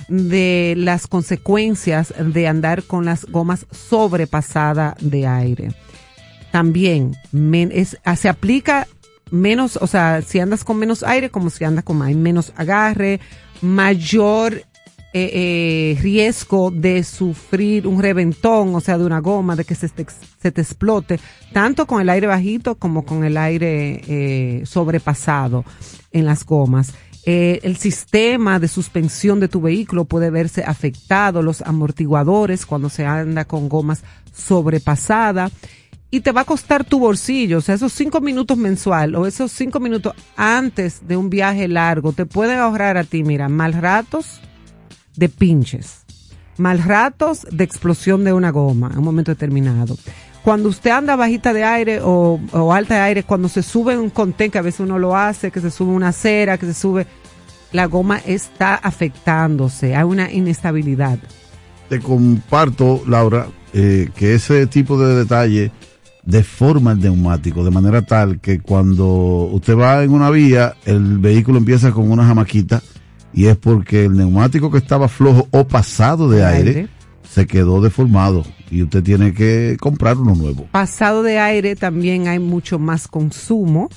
de las consecuencias de andar con las gomas sobrepasada de aire. También es, ah, se aplica menos, o sea, si andas con menos aire, como si andas con hay menos agarre, mayor eh, eh, riesgo de sufrir un reventón, o sea, de una goma, de que se te, se te explote, tanto con el aire bajito como con el aire eh, sobrepasado en las gomas. El sistema de suspensión de tu vehículo puede verse afectado, los amortiguadores cuando se anda con gomas sobrepasadas y te va a costar tu bolsillo, o sea, esos cinco minutos mensual o esos cinco minutos antes de un viaje largo te pueden ahorrar a ti, mira, mal ratos de pinches, mal ratos de explosión de una goma en un momento determinado. Cuando usted anda bajita de aire o, alta de aire, cuando se sube un contén, que a veces uno lo hace, que se sube una acera, que se sube, la goma está afectándose, hay una inestabilidad. Te comparto, Laura, eh, que ese tipo de detalle deforma el neumático de manera tal que cuando usted va en una vía, el vehículo empieza con una jamaquita y es porque el neumático que estaba flojo o pasado de aire. se quedó deformado y usted tiene que comprar uno nuevo. pasado de aire también hay mucho más consumo.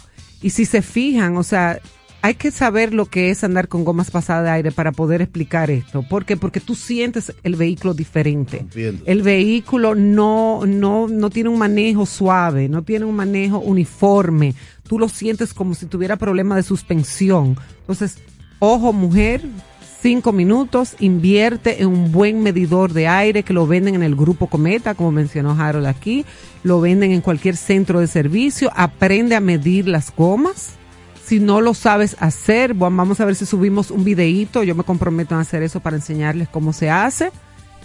Y si se fijan, o sea, hay que saber lo que es andar con gomas pasadas de aire para poder explicar esto. ¿Por qué? Porque tú sientes el vehículo diferente. Entiendo. El vehículo no, no, no tiene un manejo suave, no tiene un manejo uniforme. Tú lo sientes como si tuviera problema de suspensión. Entonces, ojo mujer, cinco minutos, invierte en un buen medidor de aire que lo venden en el grupo Cometa, como mencionó Harold aquí, lo venden en cualquier centro de servicio, aprende a medir las gomas. Si no lo sabes hacer, vamos a ver si subimos un videíto, yo me comprometo a hacer eso para enseñarles cómo se hace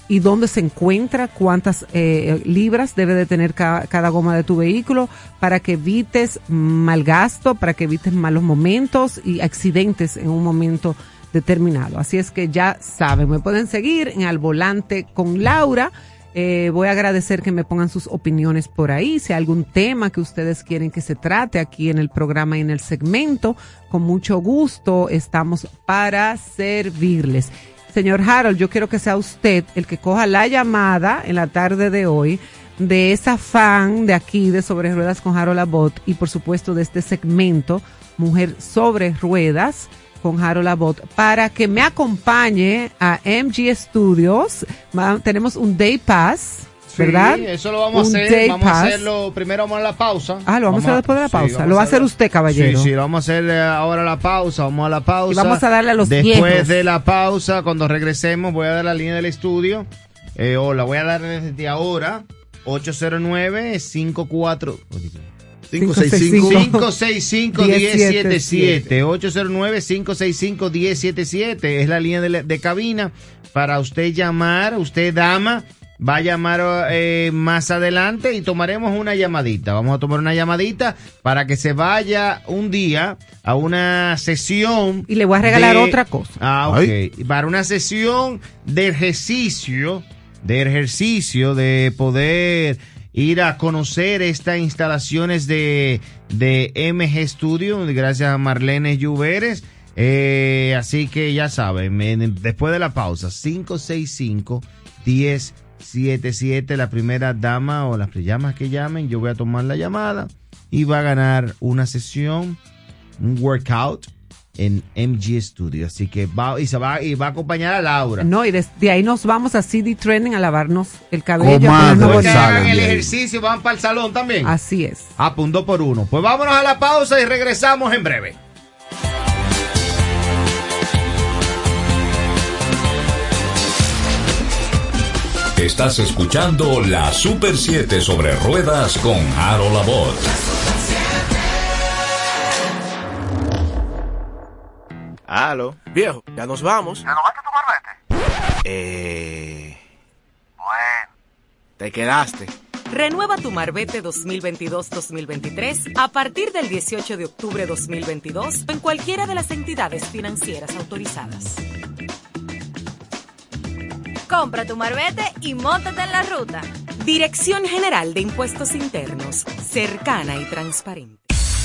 y dónde se encuentra, cuántas eh, libras debe de tener ca- cada goma de tu vehículo para que evites mal gasto, para que evites malos momentos y accidentes en un momento determinado. Así es que ya saben, me pueden seguir en Al Volante con Laura. Eh, voy a agradecer que me pongan sus opiniones por ahí. Si hay algún tema que ustedes quieren que se trate aquí en el programa y en el segmento, con mucho gusto estamos para servirles. Señor Harold, yo quiero que sea usted el que coja la llamada en la tarde de hoy de esa fan de aquí de Sobre Ruedas con Harold Abbott y por supuesto de este segmento Mujer sobre Ruedas con Harold Abbott para que me acompañe a MG Studios. Tenemos un Day Pass, ¿verdad? Sí, eso lo vamos Un a hacer. Vamos a hacerlo. Primero vamos a la pausa. Ah, lo vamos a hacer después de la pausa. Lo va a hacer- usted, caballero. Sí, sí, lo vamos a hacer eh, ahora la pausa. Vamos a la pausa. Y vamos a darle a los Después viejos. de la pausa, cuando regresemos, voy a dar la línea del estudio. Eh, o la voy a dar desde ahora. 809-54. 565-1077. 809-565-1077. Es la línea de, la- de cabina para usted llamar. Usted, dama, va a llamar eh, más adelante y tomaremos una llamadita. Vamos a tomar una llamadita para que se vaya un día a una sesión. Y le voy a regalar de- otra cosa. Ah, ok. Para una sesión de ejercicio de ejercicio, de poder ir a conocer estas instalaciones de, de MG Studio, gracias a Marlene Lluveres. Eh, así que ya saben, en- después de la pausa, 565-1077, la primera dama o las llamas que llamen, yo voy a tomar la llamada y va a ganar una sesión, un workout en MG Studio. Así que va y se va y va a acompañar a Laura. No, y de ahí nos vamos a CD Training a lavarnos el cabello. Después ponernos que bonito. hagan el ejercicio, van para el salón también. Así es. Ah, pues por uno. Pues vámonos a la pausa y regresamos en breve. Estás escuchando la Super 7 sobre ruedas con Harold Abbott. Aló. Viejo, ya nos vamos. ¿Ya no vas a tomar vete? Eh. Bueno. Te quedaste. Renueva tu Marbete 2022-2023 a partir del 18 de octubre 2022 en cualquiera de las entidades financieras autorizadas. Compra tu marbete y móntate en la ruta. Dirección General de Impuestos Internos, cercana y transparente.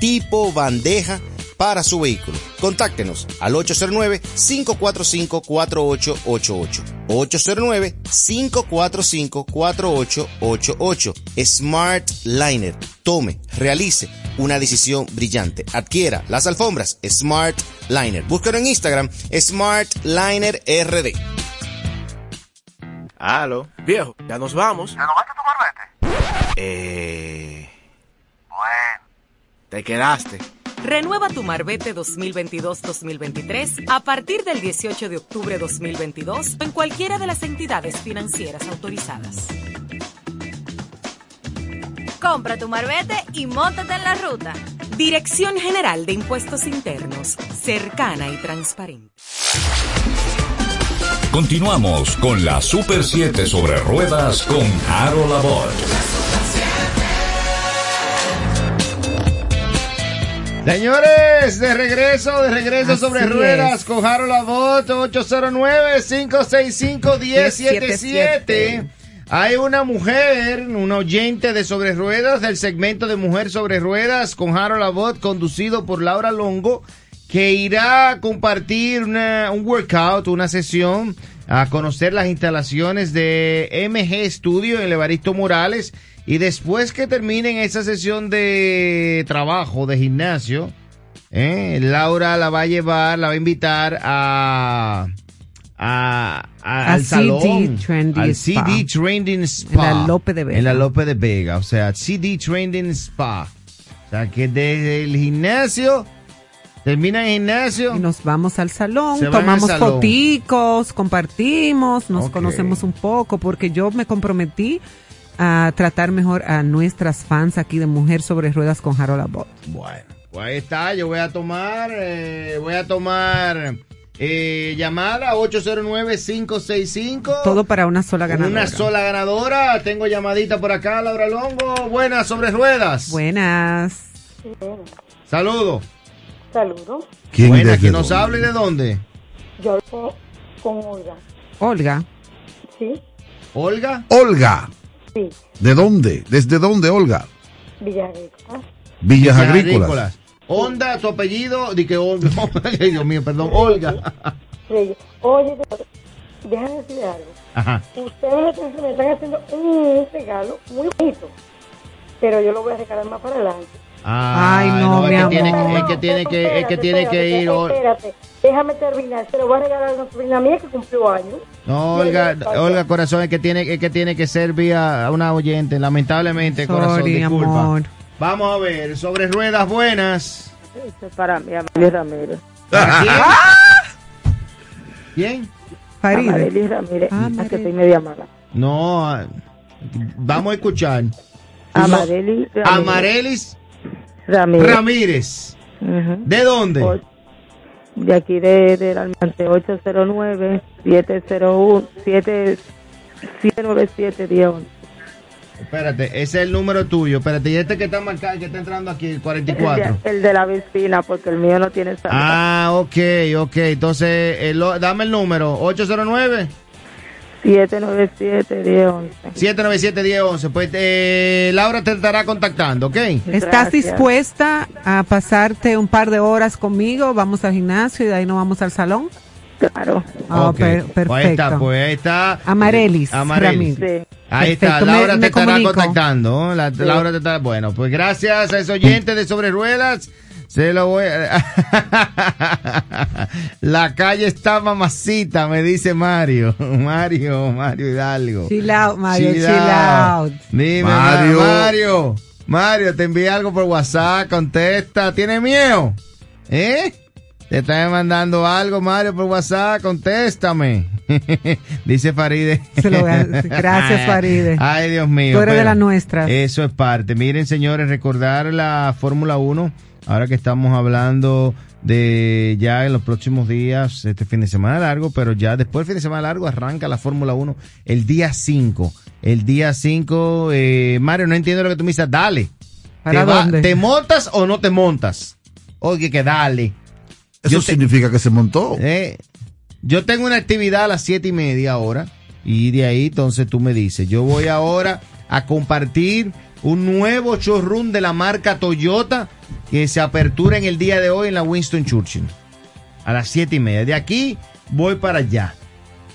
tipo bandeja para su vehículo. Contáctenos al 809-545-4888. 809-545-4888. Smart Liner. Tome, realice una decisión brillante. Adquiera las alfombras Smart Liner. Búsquelo en Instagram Smart Liner RD. Aló. Viejo, ya nos vamos. ¿Ya no vas a tomar vete? Eh. Bueno. Te quedaste. Renueva tu Marbete 2022-2023 a partir del 18 de octubre 2022 en cualquiera de las entidades financieras autorizadas. Compra tu marbete y móntate en la ruta. Dirección General de Impuestos Internos, cercana y transparente. Continuamos con la Super 7 sobre ruedas con Harold Abbott. <laughs> Señores, de regreso, de regreso Así sobre es. ruedas con Harold Abbott, 809-565-1077. Hay una mujer, una oyente de sobre ruedas del segmento de Mujer sobre Ruedas con Harold Abbott, conducido por Laura Longo, que irá a compartir una- un workout, una sesión, a conocer las instalaciones de MG Studio en Levaristo Morales. Y después que terminen esa sesión de trabajo, de gimnasio, ¿eh? Laura la va a llevar, la va a invitar a, a, al CD salón, Trendy al Spa. CD Trending Spa. En la Lope de Vega. En la Lope de Vega, o sea, CD Trending Spa. O sea, que desde el gimnasio, termina el gimnasio. Y nos vamos al salón, tomamos salón. foticos, compartimos, nos conocemos un poco, porque yo me comprometí a tratar mejor a nuestras fans aquí de Mujer sobre Ruedas con Harold Abbott. Bueno, pues ahí está, yo voy a tomar, eh, voy a tomar eh, llamada 809-565. Todo para una sola ganadora. Una sola ganadora. Tengo llamadita por acá, Laura Longo. Buenas, sobre ruedas. Buenas. Saludos. Saludos. ¿Quién Buenas, que nos dónde? hable de dónde. Yo con Olga. Olga. Sí, Olga. Olga. Sí, ¿De dónde? ¿Desde dónde, Olga? Villarrica. Villas Agrícolas. Onda, tu apellido, di que Olga. <laughs> Dios mío, perdón, Olga. Sí. Oye, déjame decirle algo. Ajá. Ustedes me están, me están haciendo un regalo muy bonito, pero yo lo voy a regalar más para adelante. Ay, no, es mi que tiene, amor. es que tiene que, es que tiene que ir. Espérate, déjame terminar. Se lo voy a regalar a una sobrina mía que cumplió años. No, Olga, Olga, corazón, es que tiene, es que tiene que ser vía una oyente, lamentablemente, corazón, Sorry, disculpa. amor. Vamos a ver, sobre ruedas buenas. Eso es para mí, Amelie Ramírez. ¿Quién? Faride. Amelie Ramírez. Ah, a que estoy media mala. No, ah, vamos a escuchar. Amareli Ramírez. Amarelis Ramírez. Ramírez. Ujú. ¿De dónde? De aquí de, del Almante 809 701 7 797 1011. Espérate, ese es el número tuyo. Espérate, y este que está marcado, que está entrando aquí, el 44. El de, el de la vecina, porque el mío no tiene saldo. Ah, ok, ok. Entonces, el o- dame el número. 809 797 1011. 797-1011. Pues eh, Laura te estará contactando, ¿ok? ¿Estás dispuesta a pasarte un par de horas conmigo? Vamos al gimnasio y de ahí nos vamos al salón. Claro. Ah, Ok. per- Pues ahí está, perfecto. pues ahí está. Amarelis. Amarelis. Ahí está, Perfecto, me- Laura me te estará comunico. contactando. La- Laura te está. Bueno, pues gracias a ese oyente de Sobre Ruedas. Se lo voy a... <laughs> La calle está mamacita, me dice Mario. <laughs> Mario, Mario Hidalgo. Chill out, Mario, Chill chill out. out. Dime, Mario. Mario. Mario. Te envié algo por WhatsApp, contesta. ¿Tienes miedo? ¿Eh? Te están mandando algo, Mario, por WhatsApp, contéstame. <laughs> Dice Faride. Se lo a. Gracias, <laughs> Faride. Ay, Dios mío. Tú eres de pero las nuestras. Eso es parte. Miren, señores, recordar la Fórmula 1, ahora que estamos hablando de ya en los próximos días, este fin de semana largo, pero ya después del fin de semana largo arranca la Fórmula 1 el día 5. El día 5, eh, Mario, no entiendo lo que tú me dices, dale. ¿Para ¿Te, va-? ¿Te montas o no te montas? Oye, que dale. Eso significa que se montó. Eh, yo tengo una actividad a las siete y media ahora y de ahí entonces tú me dices, yo voy ahora a compartir un nuevo showroom de la marca Toyota que se apertura en el día de hoy en la Winston Churchill a las siete y media. De aquí voy para allá.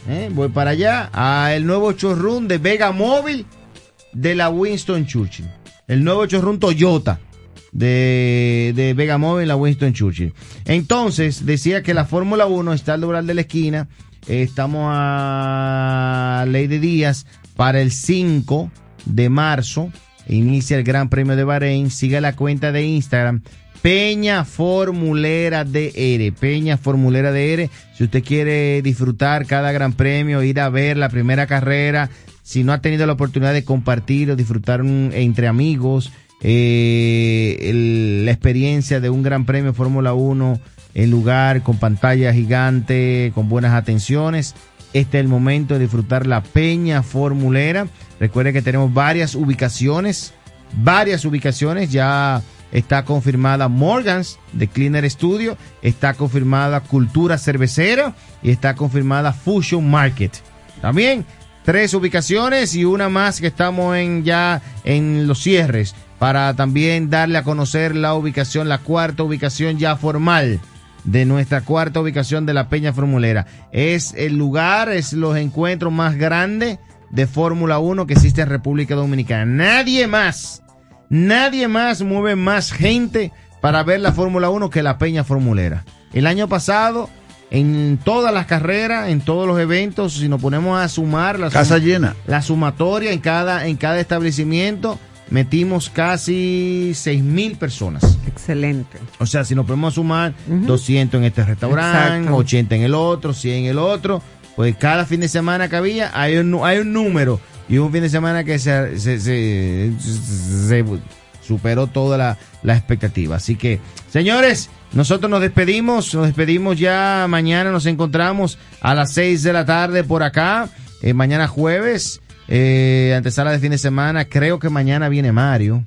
Eh, Voy para allá a el nuevo showroom de Vega Móvil de la Winston Churchill. El nuevo showroom Toyota de, de Vega Móvil, la Winston Churchill. Entonces, decía que la Fórmula 1 está al doblar de la esquina. Estamos a ley de días para el 5 de marzo. Inicia el Gran Premio de Bahrein. Siga la cuenta de Instagram. Peña Formulera DR. Peña Formulera DR. Si usted quiere disfrutar cada gran premio, ir a ver la primera carrera, si no ha tenido la oportunidad de compartir o disfrutar entre amigos eh, la experiencia de un gran premio Fórmula 1 en lugar con pantalla gigante, con buenas atenciones, este es el momento de disfrutar la Peña Formulera. Recuerde que tenemos varias ubicaciones, varias ubicaciones, ya está confirmada Morgans de Cleaner Studio, está confirmada Cultura Cervecera y está confirmada Fusion Market. También tres ubicaciones y una más que estamos en ya en los cierres para también darle a conocer la ubicación, la cuarta ubicación ya formal de nuestra cuarta ubicación de la Peña Formulera. Es el lugar, es los encuentros más grandes de Fórmula 1 que existe en República Dominicana. Nadie más, nadie más mueve más gente para ver la Fórmula 1 que la Peña Formulera. El año pasado, en todas las carreras, en todos los eventos, si nos ponemos a sumar la, Casa sum- llena. la sumatoria en cada, en cada establecimiento, metimos casi seis mil personas. Excelente. O sea, si nos podemos sumar 200 en este restaurante, Exacto. 80 en el otro, 100 en el otro, pues cada fin de semana que había hay un, hay un número y un fin de semana que se, se- se- se superó toda la, la expectativa. Así que, señores, nosotros nos despedimos, nos despedimos ya mañana, nos encontramos a las 6 de la tarde por acá, eh, mañana jueves, eh, antesala de fin de semana, creo que mañana viene Mario,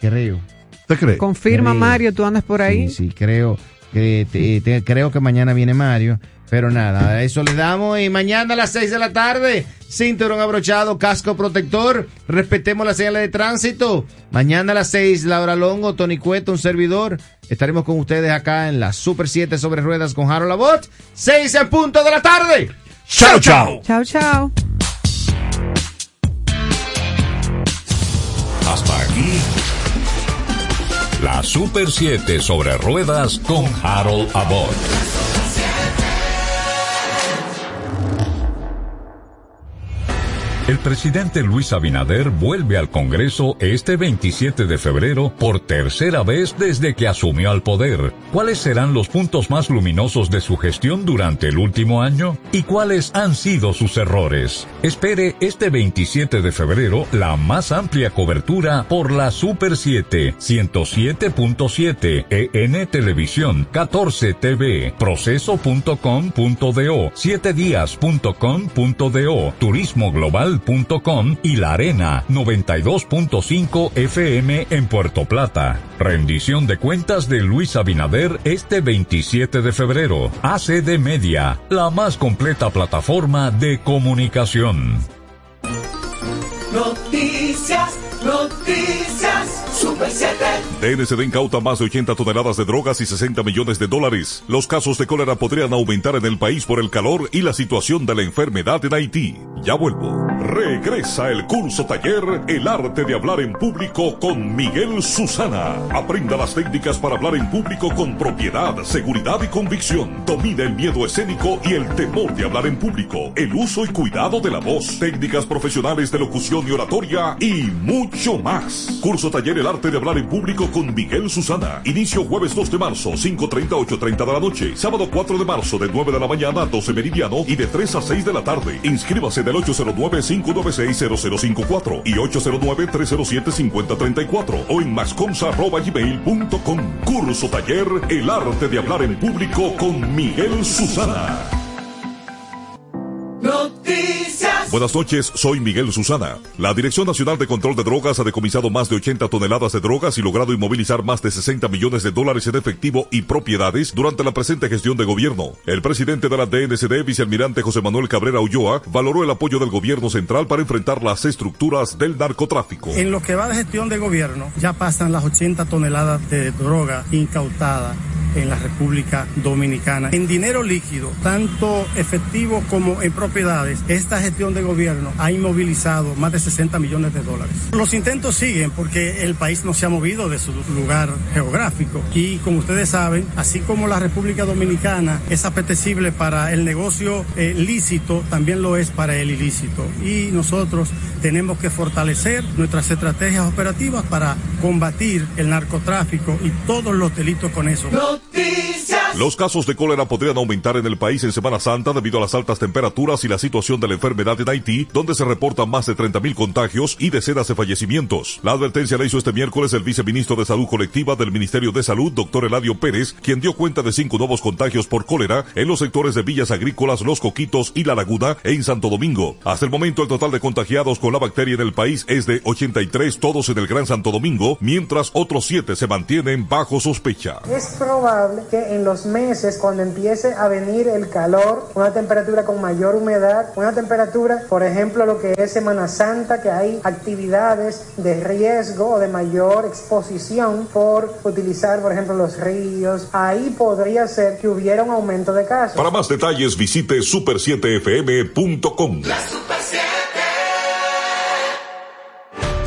creo. ¿Te cree? Confirma, Creo. Mario, tú andas por ahí. Sí, sí, creo que te- te- creo que mañana viene Mario. Pero nada, a eso le damos. Y mañana a las 6 de la tarde, cinturón abrochado, casco protector. Respetemos las señales de tránsito. Mañana a las 6, Laura Longo, Tony Cueto, un servidor. Estaremos con ustedes acá en la Super 7 sobre ruedas con Harold Labot. 6 en punto de la tarde. Chao, chao. Chao, chao. La Super 7 sobre ruedas con Harold Abbott. El presidente Luis Abinader vuelve al Congreso este 27 de febrero por tercera vez desde que asumió al poder. ¿Cuáles serán los puntos más luminosos de su gestión durante el último año? ¿Y cuáles han sido sus errores? Espere este 27 de febrero la más amplia cobertura por la Super 7, 107.7, EN Televisión, 14 TV, proceso.com.do, 7días.com.do, turismo global y La Arena 92.5 FM en Puerto Plata. Rendición de cuentas de Luis Abinader este 27 de febrero. ACD Media, la más completa plataforma de comunicación. DNCD incauta más de 80 toneladas de drogas y 60 millones de dólares. Los casos de cólera podrían aumentar en el país por el calor y la situación de la enfermedad en Haití. Ya vuelvo. Regresa el curso taller El arte de hablar en público con Miguel Susana. Aprenda las técnicas para hablar en público con propiedad, seguridad y convicción. Domina el miedo escénico y el temor de hablar en público. El uso y cuidado de la voz. Técnicas profesionales de locución y oratoria y mucho más. Curso taller El arte de hablar en público con Miguel Susana. Inicio jueves 2 de marzo, 5.30 8.30 de la noche. Sábado 4 de marzo de 9 de la mañana a 12 meridiano y de 3 a 6 de la tarde. Inscríbase del 809-596-0054 y 809-307-5034 o en mascomsa.gmail.com. Curso taller El arte de hablar en público con Miguel Susana. Buenas noches, soy Miguel Susana. La Dirección Nacional de Control de Drogas ha decomisado más de 80 toneladas de drogas y logrado inmovilizar más de 60 millones de dólares en efectivo y propiedades durante la presente gestión de gobierno. El presidente de la DNCD, vicealmirante José Manuel Cabrera Ulloa, valoró el apoyo del gobierno central para enfrentar las estructuras del narcotráfico. En lo que va de gestión de gobierno, ya pasan las 80 toneladas de droga incautada en la República Dominicana. En dinero líquido, tanto efectivo como en propiedades, esta gestión de gobierno ha inmovilizado más de 60 millones de dólares. Los intentos siguen porque el país no se ha movido de su lugar geográfico y como ustedes saben, así como la República Dominicana es apetecible para el negocio eh, lícito, también lo es para el ilícito. Y nosotros tenemos que fortalecer nuestras estrategias operativas para combatir el narcotráfico y todos los delitos con eso. Los casos de cólera podrían aumentar en el país en Semana Santa debido a las altas temperaturas y la situación de la enfermedad en Haití, donde se reportan más de 30.000 contagios y decenas de fallecimientos. La advertencia la hizo este miércoles el viceministro de Salud Colectiva del Ministerio de Salud, doctor Eladio Pérez, quien dio cuenta de cinco nuevos contagios por cólera en los sectores de Villas Agrícolas, Los Coquitos y La Laguna en Santo Domingo. Hasta el momento el total de contagiados con la bacteria en el país es de 83, todos en el Gran Santo Domingo, mientras otros siete se mantienen bajo sospecha. Es probable que en los meses, cuando empiece a venir el calor, una temperatura con mayor humedad, una temperatura, por ejemplo, lo que es Semana Santa, que hay actividades de riesgo o de mayor exposición por utilizar, por ejemplo, los ríos, ahí podría ser que hubiera un aumento de casos. Para más detalles visite super7fm.com.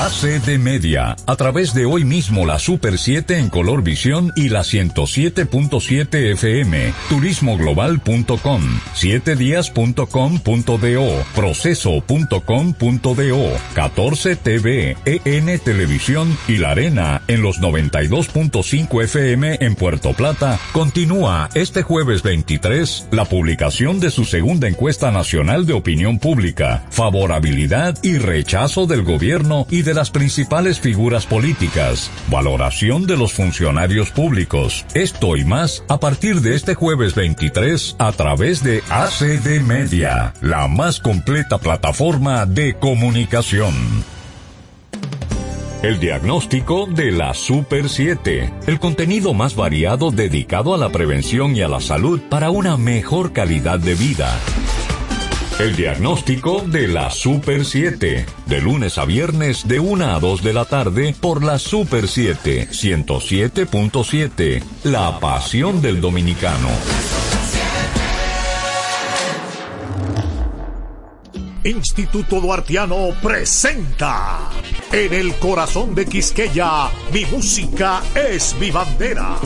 ACD Media, a través de hoy mismo la Super 7 en color visión y la 107.7 FM, turismoglobal.com, 7días.com.do, proceso.com.do, 14 TV, EN Televisión y La Arena en los 92.5 FM en Puerto Plata, continúa este jueves 23 la publicación de su segunda encuesta nacional de opinión pública, favorabilidad y rechazo del gobierno y de la las principales figuras políticas, valoración de los funcionarios públicos. Esto y más a partir de este jueves 23 a través de ACD Media, la más completa plataforma de comunicación. El diagnóstico de la Super 7, el contenido más variado dedicado a la prevención y a la salud para una mejor calidad de vida. El diagnóstico de la Super 7, de lunes a viernes de 1 a 2 de la tarde por la Super 7 107.7, la pasión del dominicano. Instituto Duartiano presenta En el corazón de Quisqueya, mi música es mi bandera.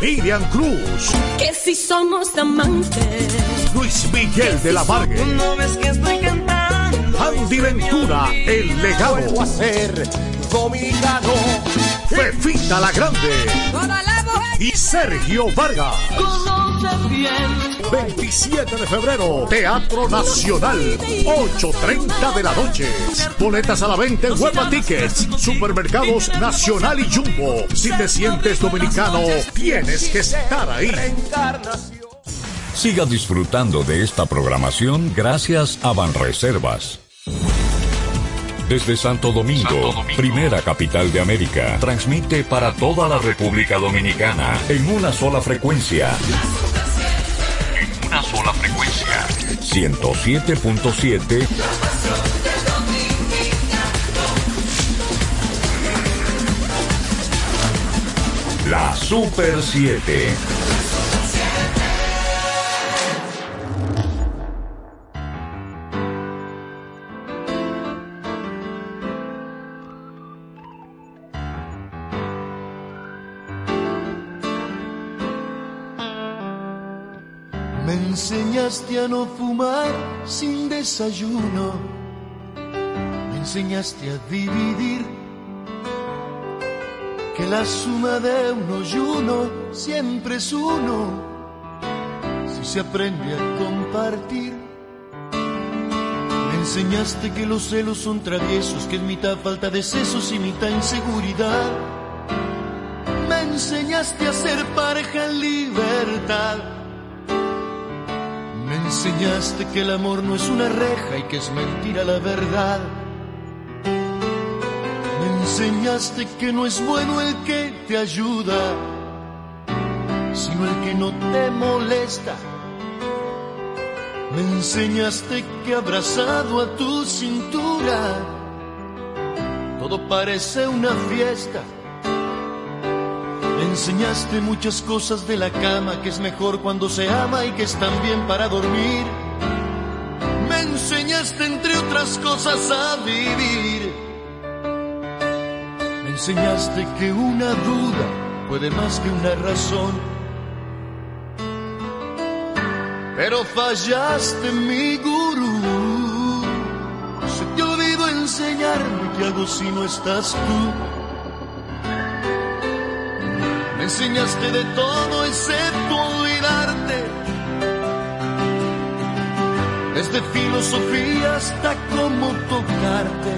Miriam Cruz, Que si somos amantes. Luis Miguel de la Margue, No ves que estoy cantando. Andy Ventura, El Legado, a ser dominicano. Fefita la Grande Toda la y Sergio Vargas. Conoce bien. 27 de febrero, Teatro Nacional, 8.30 de la noche. Boletas a la venta en Huepa Tickets, Supermercados Nacional y Jumbo. Si te sientes dominicano, tienes que estar ahí. Siga disfrutando de esta programación gracias a Banreservas. Desde Santo Domingo, primera capital de América, transmite para toda la República Dominicana en una sola frecuencia. En una sola frecuencia. 107.7 La Super 7. Enseñaste a no fumar sin desayuno. Me enseñaste a dividir. Que la suma de uno y uno siempre es uno. Si se aprende a compartir. Me enseñaste que los celos son traviesos, que es mitad falta de sesos y mitad inseguridad. Me enseñaste a ser pareja en libertad. Enseñaste que el amor no es una reja y que es mentira la verdad. Me enseñaste que no es bueno el que te ayuda, sino el que no te molesta. Me enseñaste que abrazado a tu cintura, todo parece una fiesta. Enseñaste muchas cosas de la cama, que es mejor cuando se ama y que están bien para dormir. Me enseñaste, entre otras cosas, a vivir. Me enseñaste que una duda puede más que una razón. Pero fallaste, mi gurú. Se te olvidó enseñarme qué hago si no estás tú. Enseñaste de todo excepto olvidarte. Desde filosofía hasta cómo tocarte.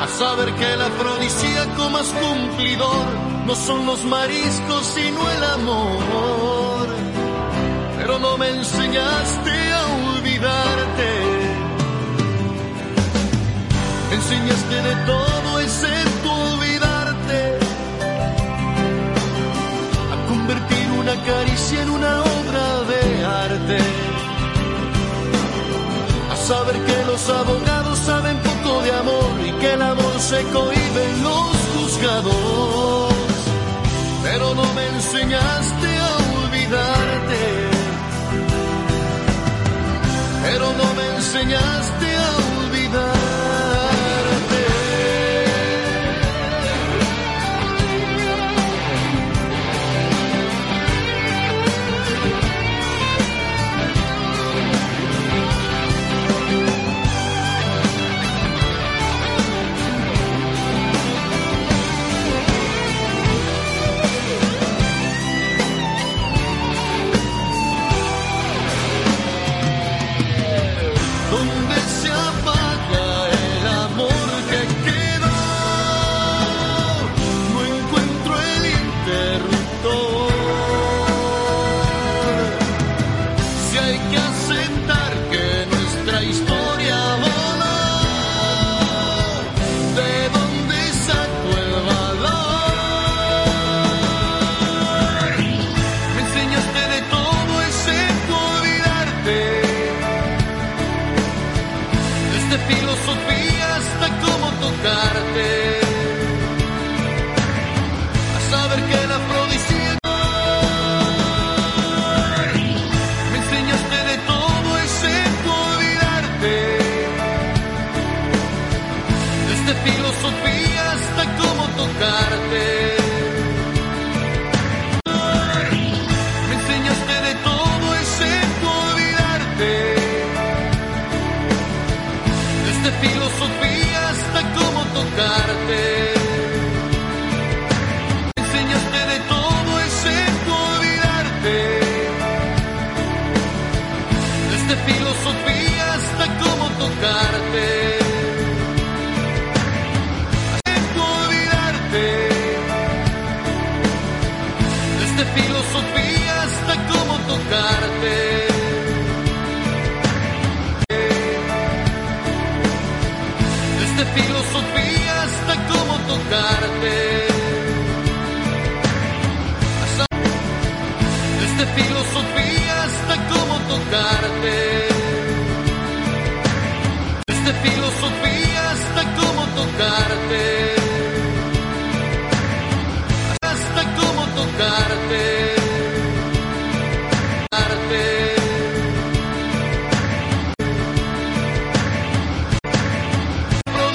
A saber que el afrodisíaco más cumplidor no son los mariscos sino el amor. Pero no me enseñaste a olvidarte. Enseñaste de todo en una obra de arte. A saber que los abogados saben poco de amor y que el amor se cohibe en los juzgados. Pero no me enseñaste a olvidarte. Pero no me enseñaste